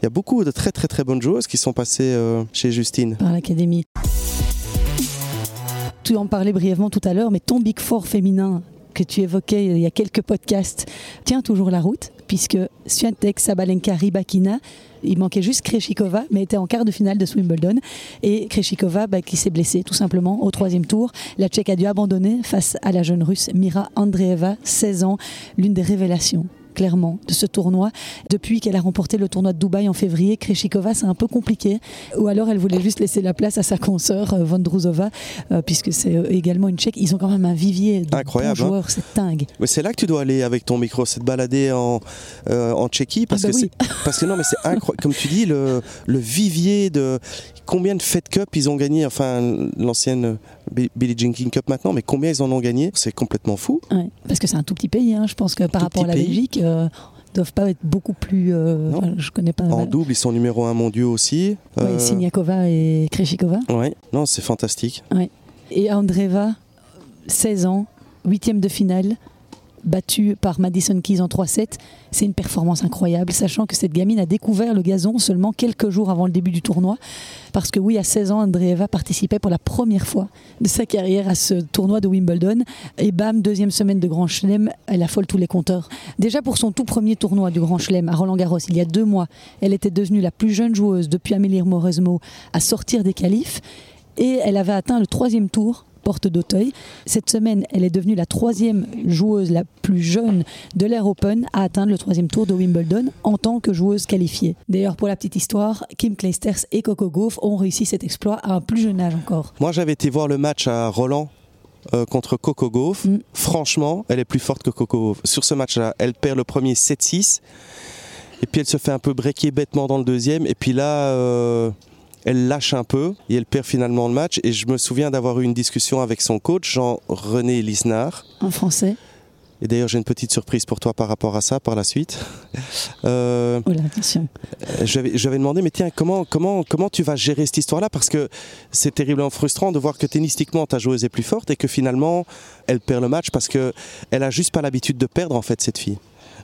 Il y a beaucoup de très très très bonnes joueuses qui sont passées euh, chez Justine. par l'Académie. Tu en parlais brièvement tout à l'heure, mais ton Big Four féminin que tu évoquais il y a quelques podcasts tient toujours la route, puisque Swiatek, Sabalenka, Rybakina, il manquait juste Kreshikova, mais était en quart de finale de Wimbledon. Et Kreshikova, bah, qui s'est blessée tout simplement au troisième tour. La Tchèque a dû abandonner face à la jeune Russe Mira Andreeva, 16 ans, l'une des révélations clairement de ce tournoi. Depuis qu'elle a remporté le tournoi de Dubaï en février, Kreshikova, c'est un peu compliqué. Ou alors elle voulait juste laisser la place à sa consoeur euh, Vondrousova, euh, puisque c'est euh, également une Tchèque. Ils ont quand même un vivier de Incroyable, bons hein. joueurs, c'est dingue. Mais c'est là que tu dois aller avec ton micro, c'est de balader en, euh, en Tchéquie. Parce, Ah bah que oui. parce que non, mais c'est incroyable. Comme tu dis, le, le vivier de. Combien de Fed Cup ils ont gagné Enfin, l'ancienne Billie Jean King Cup maintenant, mais combien ils en ont gagné C'est complètement fou. Ouais, parce que c'est un tout petit pays. hein. Je pense que par Tout rapport à la pays. Belgique, euh, doivent pas être beaucoup plus. euh, je connais pas. En double, ils sont numéro un mondiaux aussi. Ouais, Euh, Siniakova et Kreshikova. ouais. Non, c'est fantastique. Et Andreva, 16 ans, huitième de finale, battue par Madison Keys en 3-7. C'est une performance incroyable, sachant que cette gamine a découvert le gazon seulement quelques jours avant le début du tournoi. Parce que oui, à 16 ans, Andreeva participait pour la première fois de sa carrière à ce tournoi de Wimbledon. Et bam, deuxième semaine de Grand Chelem, elle affole tous les compteurs. Déjà pour son tout premier tournoi du Grand Chelem à Roland Garros, il y a deux mois, elle était devenue la plus jeune joueuse depuis Amélie Mauresmo à sortir des qualifs. Et elle avait atteint le troisième tour porte d'Auteuil. Cette semaine, elle est devenue la troisième joueuse la plus jeune de l'Air Open à atteindre le troisième tour de Wimbledon en tant que joueuse qualifiée. D'ailleurs, pour la petite histoire, Kim Clijsters et Coco Gauff ont réussi cet exploit à un plus jeune âge encore. Moi, j'avais été voir le match à Roland. euh, contre Coco Gauff. Mm. Franchement, elle est plus forte que Coco Gauff. Sur ce match-là, elle perd le premier 7-6. Et puis elle se fait un peu breaker bêtement dans le deuxième. Et puis là, euh, elle lâche un peu et elle perd finalement le match. Et je me souviens d'avoir eu une discussion avec son coach, Jean-René Lisnard. En français. Et d'ailleurs, j'ai une petite surprise pour toi par rapport à ça par la suite. Euh, Oh là, attention. j'avais j'avais demandé, mais tiens, comment, comment, comment tu vas gérer cette histoire-là? Parce que c'est terriblement frustrant de voir que tennistiquement, ta joueuse est plus forte et que finalement, elle perd le match parce qu'elle a juste pas l'habitude de perdre, en fait, cette fille.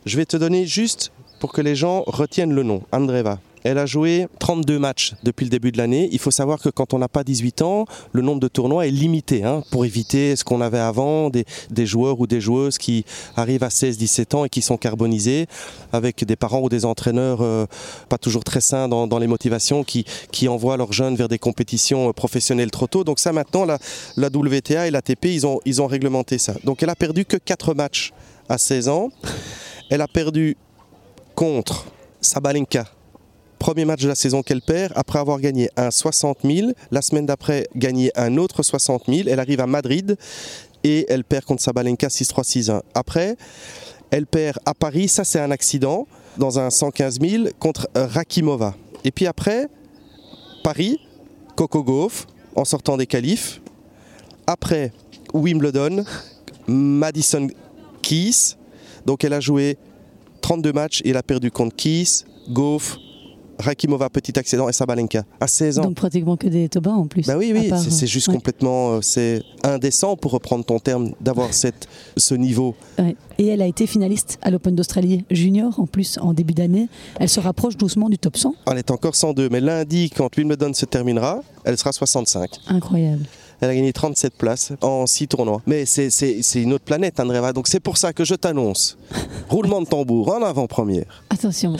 Je vais te donner juste pour que les gens retiennent le nom, Andreva. Elle a joué 32 matchs depuis le début de l'année. Il faut savoir que quand on n'a pas 18 ans, le nombre de tournois est limité hein, pour éviter ce qu'on avait avant, des, joueurs ou des joueuses qui arrivent à 16-17 ans et qui sont carbonisés avec des parents ou des entraîneurs euh, pas toujours très sains dans, les motivations qui, qui envoient leurs jeunes vers des compétitions euh, professionnelles trop tôt. Donc ça maintenant, la, la WTA et l'ATP, ils ont, ils ont réglementé ça. Donc elle a perdu que 4 matchs à 16 ans. Elle a perdu contre Sabalenka. Premier match de la saison qu'elle perd, après avoir gagné un 60 000, la semaine d'après gagné un autre 60 000, elle arrive à Madrid et elle perd contre Sabalenka 6-3-6-1. Après, elle perd à Paris, ça c'est un accident, dans un 115 000 contre Rakimova. Et puis après, Paris, Coco Gauff, en sortant des qualifs. Après, Wimbledon, Madison Keys. Donc elle a joué 32 matchs et elle a perdu contre Keys, Gauff, Rakimova, petit accident, et Sabalenka, à 16 ans. Donc pratiquement que des Tobas en plus. Bah oui, oui, c'est- juste ouais. complètement, euh, c'est indécent pour reprendre ton terme d'avoir ce niveau. Ouais. Et elle a été finaliste à l'Open d'Australie junior en plus en début d'année. Elle se rapproche doucement du top 100. Elle est encore 102, mais lundi, quand Wimbledon se terminera, elle sera 65. Incroyable. Elle a gagné 37 places en 6 tournois. Mais c'est une autre planète, Andreva. Donc c'est pour ça que je t'annonce, roulement de tambour en avant-première, Attention.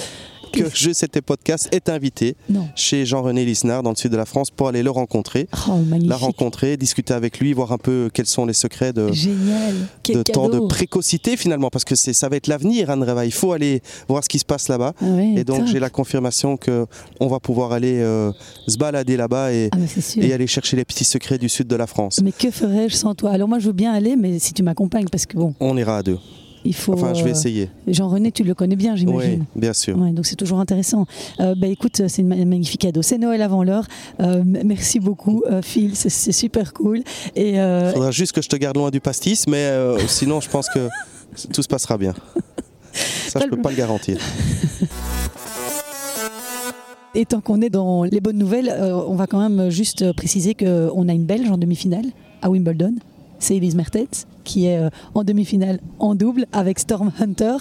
Que je, c'était podcast, est invité Non. chez Jean-René Lisnard dans le sud de la France pour aller le rencontrer. Oh. La rencontrer, discuter avec lui, voir un peu quels sont les secrets de, Génial. De temps de précocité finalement, parce que c'est ça va être l'avenir, Anne Reva. Il faut aller voir ce qui se passe là-bas. Ah ouais, Et donc j'ai la confirmation que on va pouvoir aller euh, se balader là-bas et, Ah, et aller chercher les petits secrets du sud de la France. Mais que ferais-je sans toi? Alors moi je veux bien aller, mais si tu m'accompagnes, parce que bon, On ira à deux. Il faut. Enfin, je vais euh, essayer. Jean-René, tu le connais bien, Oui, j'imagine. bien sûr. Ouais, donc c'est toujours intéressant. Euh, bah, écoute, c'est un magnifique cadeau. C'est Noël avant l'heure. Euh, merci beaucoup, euh, Phil. C'est- super cool. Il faudra juste que je te garde loin du pastis, mais sinon je pense que tout se passera bien. Ça, je peux pas le garantir. Et tant qu'on est dans les bonnes nouvelles, on va quand même juste préciser qu'on a une Belge en demi-finale à Wimbledon. C'est Elise Mertens qui est euh, en demi-finale en double avec Storm Hunter.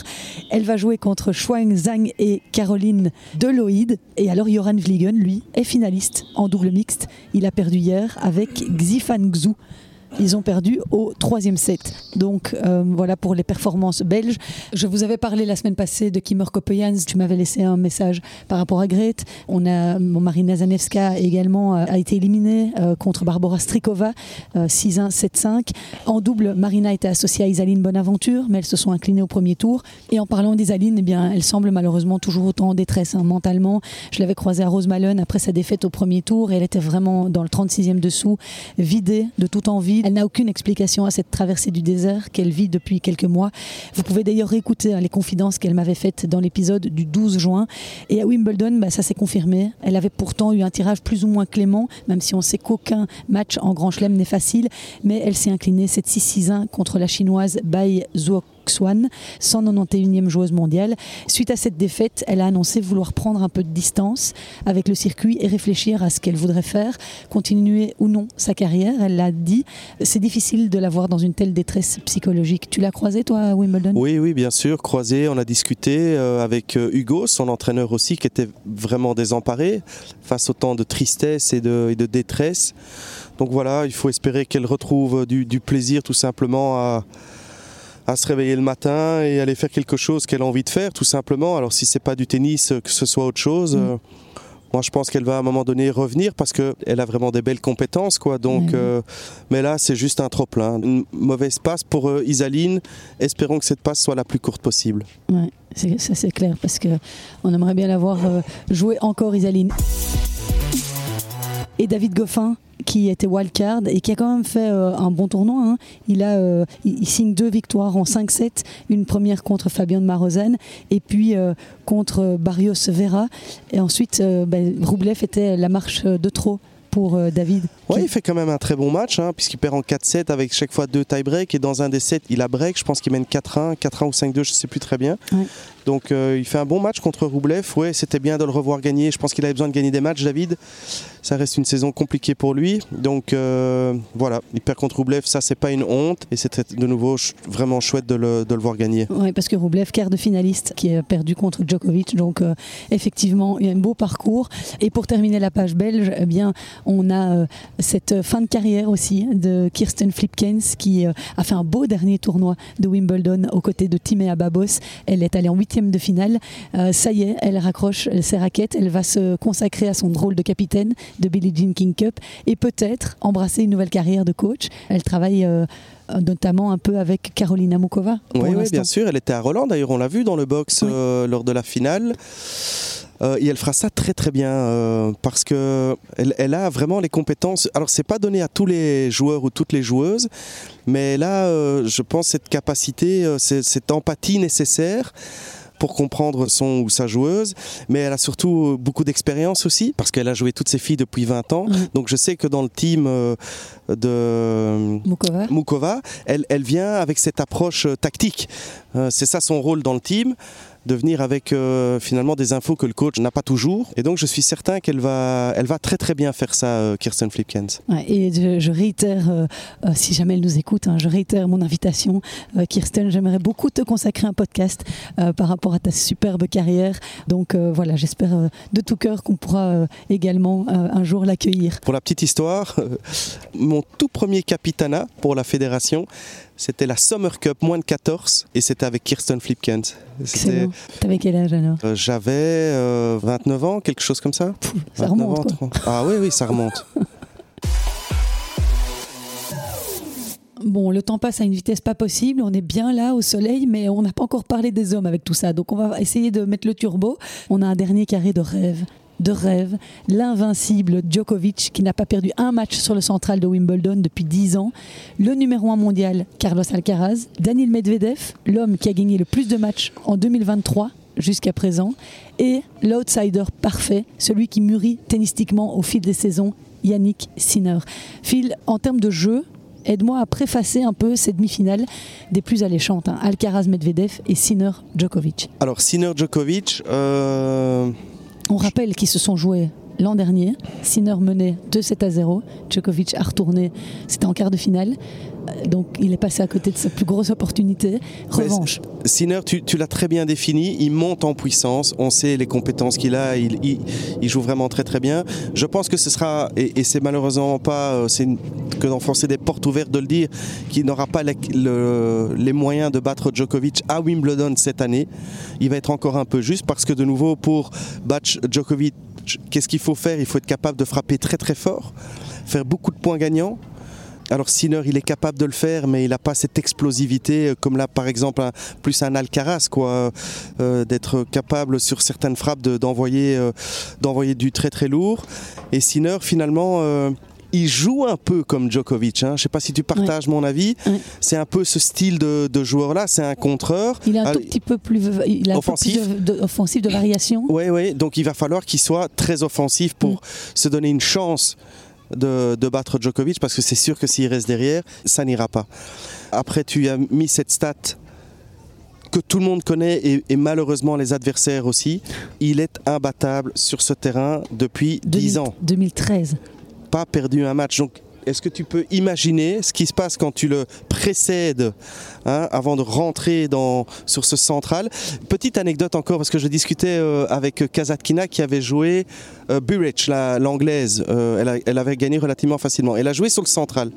Elle va jouer contre Shuang Zhang et Caroline Deloïde. Et alors Joran Vliegen, lui, est finaliste en double mixte. Il a perdu hier avec Xifan Xu. Ils ont perdu au troisième set. Donc euh, voilà pour les performances belges. Je vous avais parlé la semaine passée de Kimmer Kopejans. Tu m'avais laissé un message par rapport à Grete. On a également euh, a été éliminée euh, contre Barbara Strikova euh, 6-1, 7-5. En double, Marina était associée à Isaline Bonaventure, mais elles se sont inclinées au premier tour. Et en parlant d'Isaline, eh bien, elle semble malheureusement toujours autant en détresse hein, mentalement. Je l'avais croisée à Rose Malone après sa défaite au premier tour et elle était vraiment dans le 36e dessous, vidée de toute envie. Elle n'a aucune explication à cette traversée du désert qu'elle vit depuis quelques mois. Vous pouvez d'ailleurs réécouter hein, les confidences qu'elle m'avait faites dans l'épisode du 12 juin. Et à Wimbledon, bah, ça s'est confirmé. Elle avait pourtant eu un tirage plus ou moins clément, même si on sait qu'aucun match en Grand Chelem n'est facile. Mais elle s'est inclinée 7-6-6-1 contre la chinoise Bai Zhuoxuan, 191e joueuse mondiale. Suite à cette défaite, elle a annoncé vouloir prendre un peu de distance avec le circuit et réfléchir à ce qu'elle voudrait faire, continuer ou non sa carrière. Elle l'a dit. C'est difficile de la voir dans une telle détresse psychologique. Tu l'as croisée, toi, à Wimbledon? Oui, oui, bien sûr. Croisé, on a discuté euh, avec euh, Hugo, son entraîneur aussi, qui était vraiment désemparé face au temps de tristesse et de, détresse. Donc voilà, il faut espérer qu'elle retrouve du, du plaisir tout simplement à, à se réveiller le matin et aller faire quelque chose qu'elle a envie de faire, tout simplement. Alors si c'est pas du tennis, euh, que ce soit autre chose. Mm. euh, moi, je pense qu'elle va à un moment donné revenir parce qu'elle a vraiment des belles compétences, quoi. Donc, euh, mais là, c'est juste un trop plein. Une mauvaise passe pour euh, Isaline. Espérons que cette passe soit la plus courte possible. Ouais, ça c'est clair parce que on aimerait bien la voir jouer encore Isaline. Et David Goffin qui était wildcard et qui a quand même fait euh, un bon tournoi. hein. Il, a, euh, il, il signe deux victoires en 5-7, une première contre Fabien de Marozan et puis euh, contre Barrios Vera. Et ensuite, ben, Roublev était la marche de trop pour euh, David. Qui- il fait quand même un très bon match, hein, puisqu'il perd en 4-7 avec chaque fois deux tie-break. Et dans un des sets, il a break. Je pense qu'il mène 4-1, 4-1 ou 5-2, je ne sais plus très bien. Ouais. Donc euh, il fait un bon match contre Roublev. Ouais, c'était bien de le revoir gagner. Je pense qu'il avait besoin de gagner des matchs, David. Ça reste une saison compliquée pour lui. Donc euh, voilà, il perd contre Roublev. Ça, c'est pas une honte. Et c'était de nouveau vraiment chouette de le, voir gagner. Oui, parce que Roublev, quart de finaliste, qui a perdu contre Djokovic. Donc, euh, effectivement, il y a un beau parcours. Et pour terminer la page belge, eh bien, on a cette fin de carrière aussi de Kirsten Flipkens, qui a fait un beau dernier tournoi de Wimbledon aux côtés de Timea Babos. Elle est allée en huitième de finale. Euh, ça y est, elle raccroche ses raquettes. Elle va se consacrer à son rôle de capitaine de Billie Jean King Cup et peut-être embrasser une nouvelle carrière de coach. Elle travaille. euh, notamment un peu avec Carolina Mukova. Oui, bien sûr. Elle était à Roland, d'ailleurs, on l'a vu dans le box Oui. euh, lors de la finale. Euh, et elle fera ça très très bien euh, parce que elle, elle a vraiment les compétences. Alors c'est pas donné à tous les joueurs ou toutes les joueuses, mais euh, je pense, cette capacité, cette empathie nécessaire pour comprendre son ou sa joueuse, mais elle a surtout beaucoup d'expérience aussi, parce qu'elle a joué toutes ses filles depuis 20 ans. Mhm. Donc je sais que dans le team euh, de Mukova. Mukova, elle, elle vient avec cette approche euh, tactique. Euh, c'est ça son rôle dans le team, de venir avec euh, finalement des infos que le coach n'a pas toujours. Et donc je suis certain qu'elle va, elle va très très bien faire ça, euh, Kirsten Flipkens. Ouais, et je, je réitère, euh, si jamais elle nous écoute, hein, je réitère mon invitation. Kirsten, j'aimerais beaucoup te consacrer un podcast par rapport à ta superbe carrière. Donc voilà, j'espère de tout cœur qu'on pourra également un jour l'accueillir. Pour la petite histoire, mon tout premier capitana pour la fédération, c'était la Summer Cup moins de 14 et c'était avec Kirsten Flipkens. C'était-. T'avais quel âge alors? Euh, J'avais euh, 29 ans, quelque chose comme ça. Ça 29 remonte ans, quoi. 30. Ah oui, oui, ça remonte. Bon, le temps passe à une vitesse pas possible. On est bien là au soleil, mais on n'a pas encore parlé des hommes avec tout ça. Donc on va essayer de mettre le turbo. On a un dernier carré de rêve. De rêve, l'invincible Djokovic qui n'a pas perdu un match sur le central de Wimbledon depuis 10 ans, le numéro 1 mondial Carlos Alcaraz, Daniil Medvedev, l'homme qui a gagné le plus de matchs en 2023 jusqu'à présent, et l'outsider parfait, celui qui mûrit tennistiquement au fil des saisons, Yannick Sinner. Phil, en termes de jeu, aide-moi à préfacer un peu cette demi-finale des plus alléchantes, hein, Alcaraz-Medvedev et Sinner-Djokovic. Alors, Sinner Djokovic, euh, On rappelle qu'ils se sont joués l'an dernier. Sinner menait 2-7 à 0. Djokovic a retourné, c'était en quart de finale. Donc il est passé à côté de sa plus grosse opportunité. Revanche. Sinner, tu, tu l'as très bien défini, il monte en puissance, on sait les compétences qu'il a, il, il- il joue vraiment très très bien. Je pense que ce sera, et, et c'est malheureusement pas euh, c'est que d'enfoncer des portes ouvertes de le dire, qu'il n'aura pas le- les moyens de battre Djokovic à Wimbledon cette année. Il va être encore un peu juste parce que de nouveau, pour battre Djokovic, qu'est-ce qu'il faut faire? Il faut être capable de frapper très très fort, faire beaucoup de points gagnants. Alors Sinner, il est capable de le faire, mais il n'a pas cette explosivité euh, comme là, par exemple, un- plus un Alcaraz, quoi, euh, d'être capable sur certaines frappes de- d'envoyer euh, d'envoyer du très très lourd. Et Sinner, finalement, euh, il joue un peu comme Djokovic. hein. Je ne sais pas si tu partages mon avis. Ouais. C'est un peu ce style de, de joueur-là. C'est un contreur. Il est un Ah, tout petit peu plus, il a un peu Offensif. plus de, de- offensif de variation. Oui, oui. Donc il va falloir qu'il soit très offensif pour Mm. se donner une chance de, de battre Djokovic parce que c'est sûr que s'il reste derrière, ça n'ira pas. Après, tu as mis cette stat que tout le monde connaît et, et malheureusement les adversaires aussi. Il est imbattable sur ce terrain depuis 10 ans. 2013. Pas perdu un match. Donc est-ce que tu peux imaginer ce qui se passe quand tu le précèdes hein, avant de rentrer dans, sur ce central? Petite anecdote encore, parce que je discutais euh, avec Kazatkina qui avait joué euh, Burrich, la- l'anglaise. Euh, elle, avait gagné relativement facilement. Elle a joué sur le central.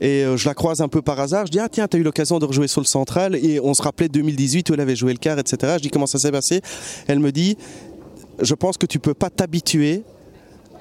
Et euh, je la croise un peu par hasard. Je dis Ah, tiens, tu as eu l'occasion de rejouer sur le central. Et on se rappelait 2018 où elle avait joué le quart, etc. Je dis Comment ça s'est passé? Elle me dit Je pense que tu peux pas t'habituer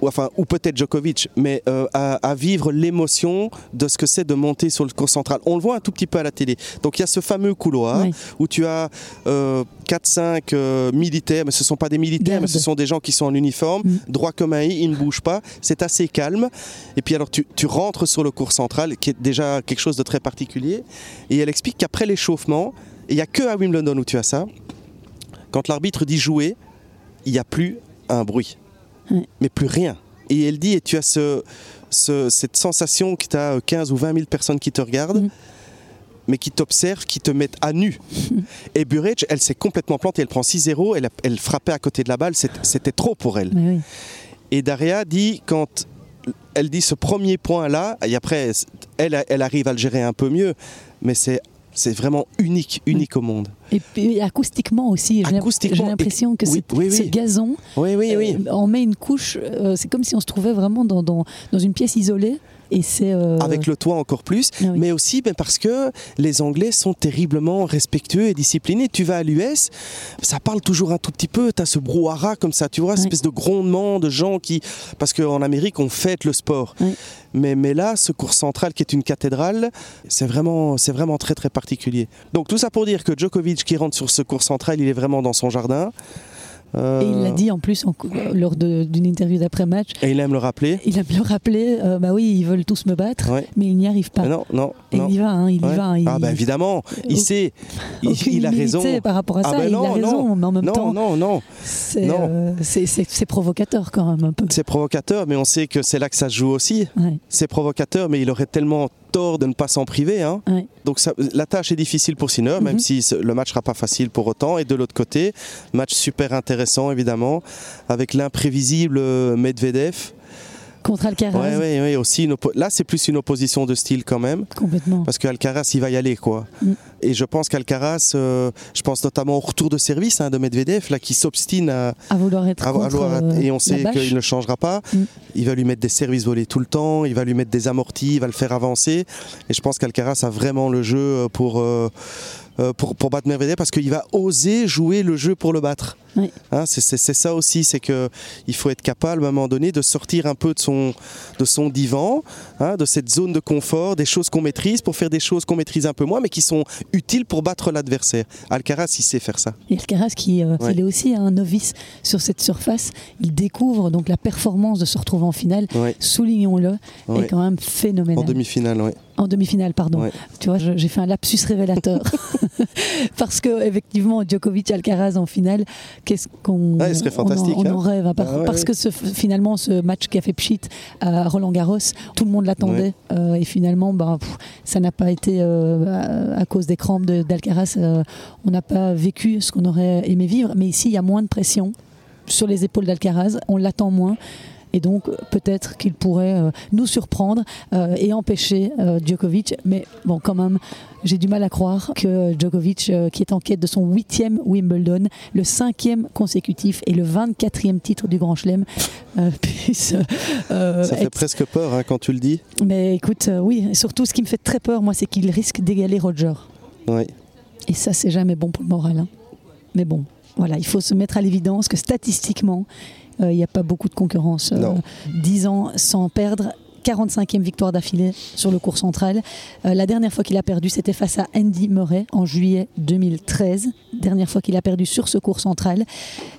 ou, enfin, ou peut-être Djokovic, mais euh, à, à vivre l'émotion de ce que c'est de monter sur le cours central. On le voit un tout petit peu à la télé. Donc il y a ce fameux couloir Oui. où tu as euh, 4-5 euh, militaires, mais ce ne sont pas des militaires, Garde. mais ce sont des gens qui sont en uniforme, Mm. droit comme un i, ils ne bougent pas. C'est assez calme. Et puis alors tu, tu rentres sur le cours central, qui est déjà quelque chose de très particulier. Et elle explique qu'après l'échauffement, et il n'y a que à Wimbledon où tu as ça, quand l'arbitre dit jouer, il n'y a plus un bruit Ouais. mais plus rien. Et elle dit, et tu as ce, ce- cette sensation que tu as 15 ou 20 000 personnes qui te regardent, Mhm. mais qui t'observent, qui te mettent à nu. Et Burrage, elle s'est complètement plantée, elle prend 6-0, elle, elle frappait à côté de la balle, c'était trop pour elle. Oui. Et Daria dit, quand elle dit ce premier point-là, et après, elle, elle arrive à le gérer un peu mieux, mais c'est c'est vraiment unique, unique au monde. Et puis acoustiquement aussi, j'ai l'im- Acoustiquement, j'ai l'impression que oui, c'est- oui, ce oui. gazon, Oui, oui, oui. euh, on met une couche, euh, c'est comme si on se trouvait vraiment dans, dans, dans une pièce isolée. Et c'est euh, avec le toit encore plus, Ah oui. mais aussi ben, parce que les Anglais sont terriblement respectueux et disciplinés. Tu vas à l'US, ça parle toujours un tout petit peu, tu as ce brouhaha comme ça, tu vois, Oui. espèce de grondement de gens qui... Parce qu'en Amérique, on fête le sport. Oui. Mais, mais là, ce cours central qui est une cathédrale, c'est vraiment, c'est vraiment très très particulier. Donc tout ça pour dire que Djokovic qui rentre sur ce cours central, il est vraiment dans son jardin. Euh, Et il l'a dit en plus en- lors d'une interview d'après-match. Et il aime le rappeler. Il a bien rappelé, euh, bah oui, ils veulent tous me battre, Ouais. mais il n'y arrive pas. Mais Non, non, Et non. il y va, hein, il Ouais. y va. hein, il, Ah ben évidemment, il sait, il, a raison. par rapport à Ah ça, ben il a non, raison, non. mais en même Non, temps, non, non, c'est non. euh, provocateur quand même un peu. c'est provocateur, mais on sait que c'est là que ça se joue aussi. Ouais, C'est provocateur, mais il aurait tellement tort de ne pas s'en priver. hein. ouais. Donc ça- la tâche est difficile pour Sinner, même Mhm. si le match sera pas facile pour autant. Et de l'autre côté, match super intéressant évidemment, avec l'imprévisible euh, Medvedev. Contre Alcaraz, ouais, ouais, aussi Là, c'est plus une opposition de style quand même. complètement. Parce qu'Alcaraz, il va y aller, quoi. Mm. Et je pense qu'Alcaraz, euh, je pense notamment au retour de service hein, de Medvedev, là, qui s'obstine à, À vouloir être à- à contre vouloir- euh, et on la sait qu'il ne changera pas. Mm. Il va lui mettre des services volés tout le temps, il va lui mettre des amortis, il va le faire avancer. Et je pense qu'Alcaraz a vraiment le jeu euh, pour, euh, euh, pour, pour battre Medvedev parce qu'il va oser jouer le jeu pour le battre. Oui. Hein, c'est ça aussi, c'est que il faut être capable à un moment donné de sortir un peu de son, de son divan, hein, de cette zone de confort, des choses qu'on maîtrise pour faire des choses qu'on maîtrise un peu moins, mais qui sont utiles pour battre l'adversaire. Alcaraz, il sait faire ça. Et Alcaraz, qui euh, Ouais. il est aussi un novice sur cette surface, il découvre donc la performance de se retrouver en finale. Ouais. Soulignons-le, Ouais. est quand même phénoménal. En demi-finale, ouais. En demi-finale, pardon. Ouais. Tu vois, j'ai fait un lapsus révélateur. Parce que, effectivement, Djokovic Alcaraz en finale, qu'est-ce qu'on. On en- fantastique, On, en, hein. rêve. hein, par- Ah ouais, parce ouais. que ce- finalement, ce match qui a fait pchit à Roland Garros, tout le monde l'attendait. Euh, et finalement, bah, pff, ça n'a pas été euh, à, à cause des crampes de- d'Alcaraz. euh, on n'a pas vécu ce qu'on aurait aimé vivre. Mais ici, il y a moins de pression sur les épaules d'Alcaraz. On l'attend moins. Et donc, peut-être qu'il pourrait euh, nous surprendre euh, et empêcher euh, Djokovic. Mais bon, quand même, j'ai du mal à croire que Djokovic, qui est en quête de son huitième Wimbledon, le cinquième consécutif et le 24e titre du Grand Chelem, puisse euh, Ça fait être- presque peur hein, quand tu le dis. Mais écoute, oui, surtout, ce qui me fait très peur, moi, c'est qu'il risque d'égaler Roger. Ouais. Et ça, c'est jamais bon pour le moral. hein. Mais bon, voilà, il faut se mettre à l'évidence que statistiquement, il n'y a pas beaucoup de concurrence. Euh, Non. 10 ans sans perdre. 45e victoire d'affilée sur le cours central. Euh, la dernière fois qu'il a perdu, c'était face à Andy Murray en juillet 2013. Dernière fois qu'il a perdu sur ce cours central.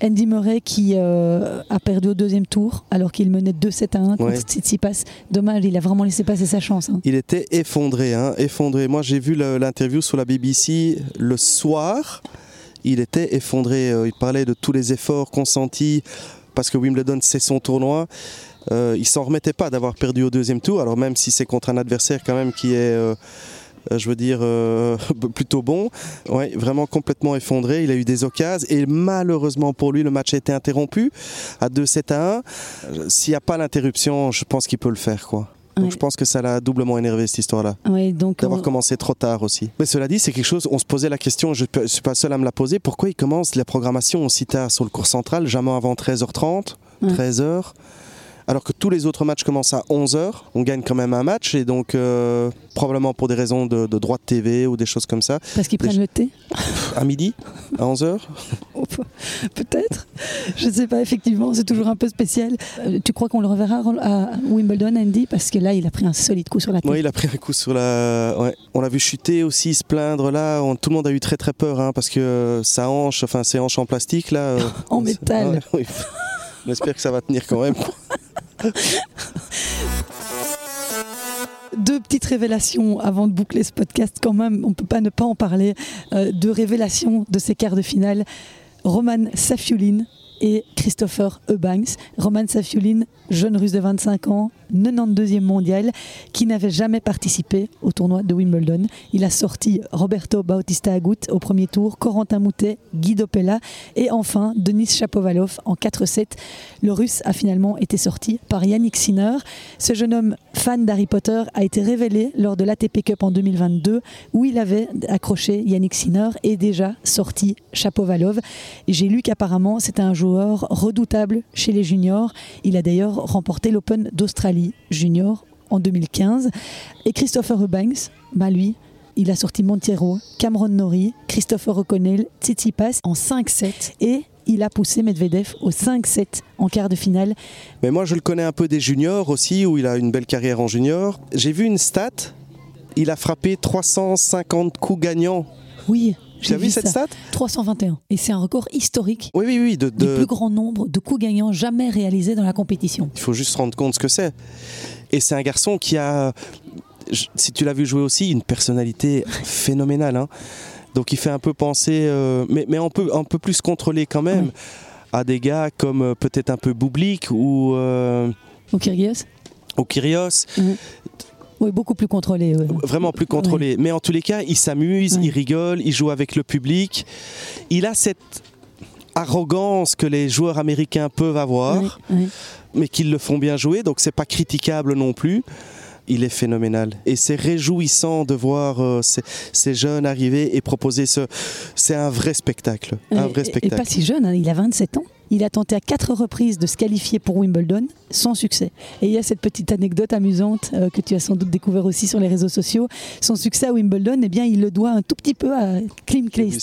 Andy Murray qui euh, a perdu au deuxième tour alors qu'il menait 2-7 à 1 contre Ouais. Tsitsipas. Dommage, il a vraiment laissé passer sa chance. hein. Il était effondré, hein, effondré. Moi, j'ai vu l'interview sur la BBC le soir. Il était effondré. Euh, Il parlait de tous les efforts consentis parce que Wimbledon, c'est son tournoi. Euh, il s'en remettait pas d'avoir perdu au deuxième tour. Alors même si c'est contre un adversaire quand même qui est, euh, euh, je veux dire, euh, plutôt bon. Vraiment complètement effondré. Il a eu des occasions et malheureusement pour lui, le match a été interrompu à 2-7 à 1. Euh, S'il n'y a pas l'interruption, je pense qu'il peut le faire, quoi. Donc Ouais. je pense que ça l'a doublement énervé cette histoire-là. Ouais, donc D'avoir on- commencé trop tard aussi. Mais cela dit, c'est quelque chose, on se posait la question, je ne suis pas seul à me la poser, pourquoi ils commencent la programmation aussi tard sur le cours central, jamais avant 13h30, Ouais. 13h alors que tous les autres matchs commencent à 11h, on gagne quand même un match et donc euh, probablement pour des raisons de, de droit de TV ou des choses comme ça, parce qu'ils prennent le thé à midi, à 11h. Oh, pe- Peut-être. Je ne sais pas, effectivement, c'est toujours un peu spécial. Euh, tu crois qu'on le reverra à Wimbledon, Andy? Parce que là, il a pris un solide coup sur la tête. Oui, il a pris un coup sur la. Ouais. On l'a vu chuter aussi, se plaindre là. On- Tout le monde a eu très très peur hein, parce que euh, sa hanche, enfin ses hanches en plastique là. euh, En métal. Ouais, oui. On espère que ça va tenir quand même. Deux petites révélations avant de boucler ce podcast, quand même, on ne peut pas ne pas en parler. Euh, deux révélations de ces quarts de finale. Roman Safiulin et Christopher Eubanks. Roman Safiulin, jeune russe de 25 ans, 92e mondial, qui n'avait jamais participé au tournoi de Wimbledon. Il a sorti Roberto Bautista Agut au premier tour, Corentin Moutet, Guido Pella et enfin Denis Shapovalov en 4-7. Le russe a finalement été sorti par Yannick Sinner. Ce jeune homme fan d'Harry Potter a été révélé lors de l'ATP Cup en 2022 où il avait accroché Yannick Sinner et déjà sorti Shapovalov. Et J'ai lu qu'apparemment c'était un joueur redoutable chez les juniors. Il a d'ailleurs remporté l'Open d'Australie junior en 2015. Et Christopher Eubanks, bah lui, il a sorti Montiero, Cameron Norrie, Christopher O'Connell, Tsitsipas en 5-7 et il a poussé Medvedev au 5-7 en quart de finale. Mais moi, je le connais un peu des juniors aussi, où il a une belle carrière en junior. J'ai vu une stat, il a frappé 350 coups gagnants. Oui. Tu as vu, cette ça. stat? 321. Et c'est un record historique. Oui, oui, oui. De, Du plus grand nombre de coups gagnants jamais réalisés dans la compétition. Il faut juste se rendre compte ce que c'est. Et c'est un garçon qui a, si tu l'as vu jouer aussi, une personnalité phénoménale. hein. Donc il fait un peu penser, euh, mais, mais un, peu, un peu plus contrôlé quand même, à des gars comme euh, peut-être un peu Boublik ou, euh, Au Kyrgios ou Kyrgios, Oui, beaucoup plus contrôlé. ouais. vraiment plus contrôlé. Mais en tous les cas, il s'amuse, Ouais. il rigole, il joue avec le public. Il a cette arrogance que les joueurs américains peuvent avoir. Mais qu'ils le font bien jouer, donc c'est pas critiquable non plus. Il est phénoménal et c'est réjouissant de voir euh, ces, ces jeunes arriver et proposer ce. C'est un vrai spectacle, un Et- vrai et- Et spectacle. pas si jeune, hein, il a 27 ans. Il a tenté à quatre reprises de se qualifier pour Wimbledon sans succès. Et il y a cette petite anecdote amusante euh, que tu as sans doute découvert aussi sur les réseaux sociaux. Son succès à Wimbledon, eh bien, il le doit un tout petit peu à Klim oui.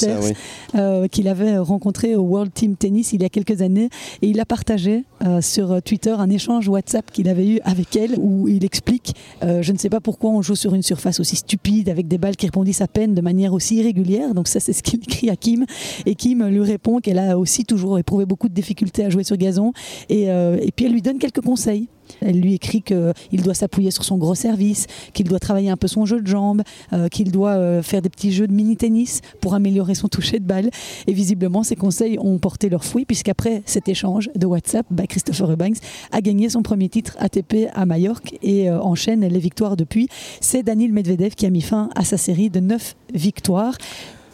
euh, qu'il avait rencontré au World Team Tennis il y a quelques années. Et il a partagé euh, sur Twitter un échange WhatsApp qu'il avait eu avec elle où il explique Je ne sais pas pourquoi on joue sur une surface aussi stupide avec des balles qui rebondissent à peine de manière aussi irrégulière. Donc, ça, c'est ce qu'il écrit à Kim. Et Kim lui répond qu'elle a aussi toujours éprouvé beaucoup de difficultés à jouer sur gazon. Et, euh, et puis, elle lui donne quelques conseils. Elle lui écrit qu'il doit s'appuyer sur son gros service, qu'il doit travailler un peu son jeu de jambes, euh, qu'il doit euh, faire des petits jeux de mini-tennis pour améliorer son toucher de balle. Et visiblement, ces conseils ont porté leurs fruits, puisqu'après cet échange de WhatsApp, bah, Christopher Eubanks a gagné son premier titre ATP à Majorque et enchaîne les victoires depuis. C'est Daniil Medvedev qui a mis fin à sa série de 9 victoires.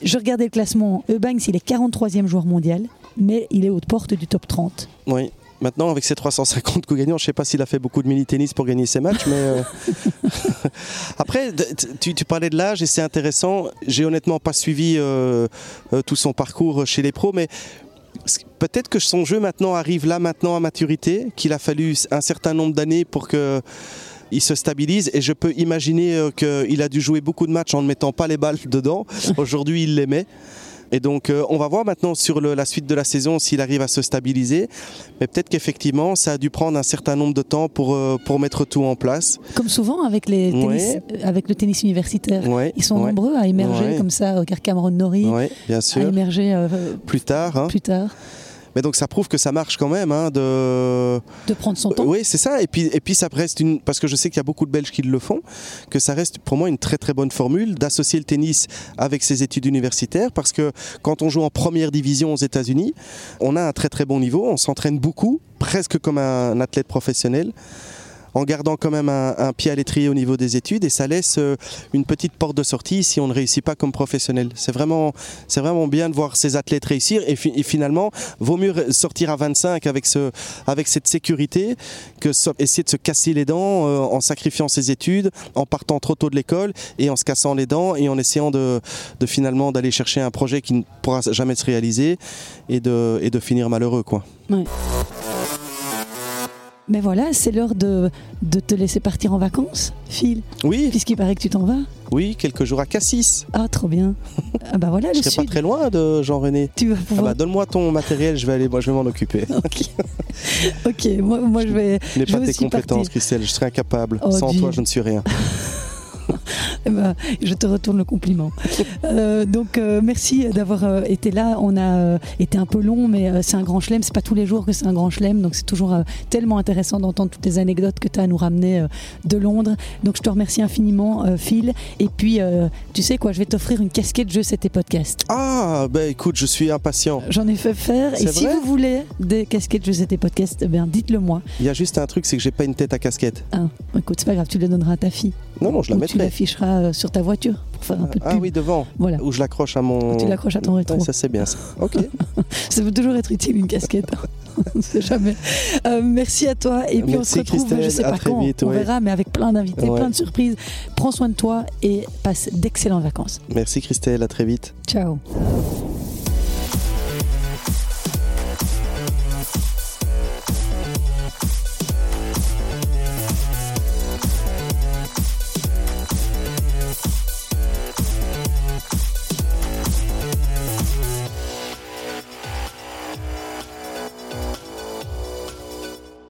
Je regardais le classement. Eubanks, il est 43e joueur mondial, mais il est aux portes du top 30. Oui. Maintenant, avec ses 350 coups gagnants, je ne sais pas s'il a fait beaucoup de mini-tennis pour gagner ses matchs, mais. euh, Après, tu, tu parlais de l'âge et c'est intéressant. J'ai honnêtement pas suivi euh, euh, tout son parcours chez les pros, mais peut-être que son jeu maintenant arrive là, maintenant à maturité, qu'il a fallu un certain nombre d'années pour que. Il se stabilise et je peux imaginer qu'il a dû jouer beaucoup de matchs en ne mettant pas les balles dedans. Aujourd'hui, il les met. Et donc, euh, on va voir maintenant sur le- la suite de la saison s'il arrive à se stabiliser. Mais peut-être qu'effectivement, ça a dû prendre un certain nombre de temps pour, euh, pour mettre tout en place. Comme souvent avec, les tennis, Ouais. euh, avec le tennis universitaire. Ouais, Ils sont ouais, nombreux à émerger comme ça, car Cameron Norrie bien a sûr. émergé Plus tard. hein. plus tard, Mais donc, ça prouve que ça marche quand même. hein, de... de prendre son temps. Oui, c'est ça. Et puis, et puis, ça reste une. Parce que je sais qu'il y a beaucoup de Belges qui le font, que ça reste pour moi une très très bonne formule d'associer le tennis avec ses études universitaires. Parce que quand on joue en première division aux États-Unis, on a un très très bon niveau, on s'entraîne beaucoup, presque comme un athlète professionnel. En gardant quand même un, pied à l'étrier au niveau des études et ça laisse euh, une petite porte de sortie si on ne réussit pas comme professionnel. C'est vraiment, vraiment bien de voir ces athlètes réussir et, fi- et finalement, vaut mieux sortir à 25 avec, avec cette sécurité que so- essayer de se casser les dents euh, en sacrifiant ses études, en partant trop tôt de l'école et en se cassant les dents et en essayant de, finalement d'aller chercher un projet qui ne pourra jamais se réaliser et de, et de finir malheureux. Quoi. Mais voilà, c'est l'heure de, de te laisser partir en vacances, Phil, Oui, puisqu'il paraît que tu t'en vas. oui, quelques jours à Cassis. Ah, trop bien. ah bah voilà, Je le serai pas très loin de Jean-René. Tu vas Ah pouvoir... bah, donne-moi ton matériel, je vais aller, moi je vais m'en occuper. Ok, ok. Moi, moi je vais. Je n'ai pas tes compétences, partir. Christelle, je serais incapable. Oh, Sans Dieu. toi, je ne suis rien. Eh ben, je te retourne le compliment. Euh, donc euh, merci d'avoir euh, été là. On a été un peu long, mais c'est un grand chelem. C'est pas tous les jours que c'est un grand chelem, donc c'est toujours tellement intéressant d'entendre toutes les anecdotes que tu as à nous ramener de Londres. Donc je te remercie infiniment, Phil. Et puis tu sais quoi, je vais t'offrir une casquette jeu c'était podcast. Ah, bah écoute, je suis impatient. J'en ai fait faire. Et si vous voulez des casquettes jeu c'était podcast, eh bien dites-le moi. Il y a juste un truc, c'est que j'ai pas une tête à casquette. Hein, écoute, c'est pas grave, tu le donneras à ta fille. Non, non, je la mettrai. L'afficheras euh, sur ta voiture pour faire un peu de Ah pub. oui, devant. Voilà. Où je l'accroche à mon. Tu l'accroches à ton rétro. Ouais, ça c'est bien ça. Ok. Ça peut toujours être utile une casquette. On sait jamais. Euh, merci à toi et puis on se Merci, retrouve, Christelle. je sais pas quand, vite, on ouais. verra, mais avec plein d'invités, Ouais. plein de surprises. Prends soin de toi et passe d'excellentes vacances. Merci Christelle, à très vite. Ciao.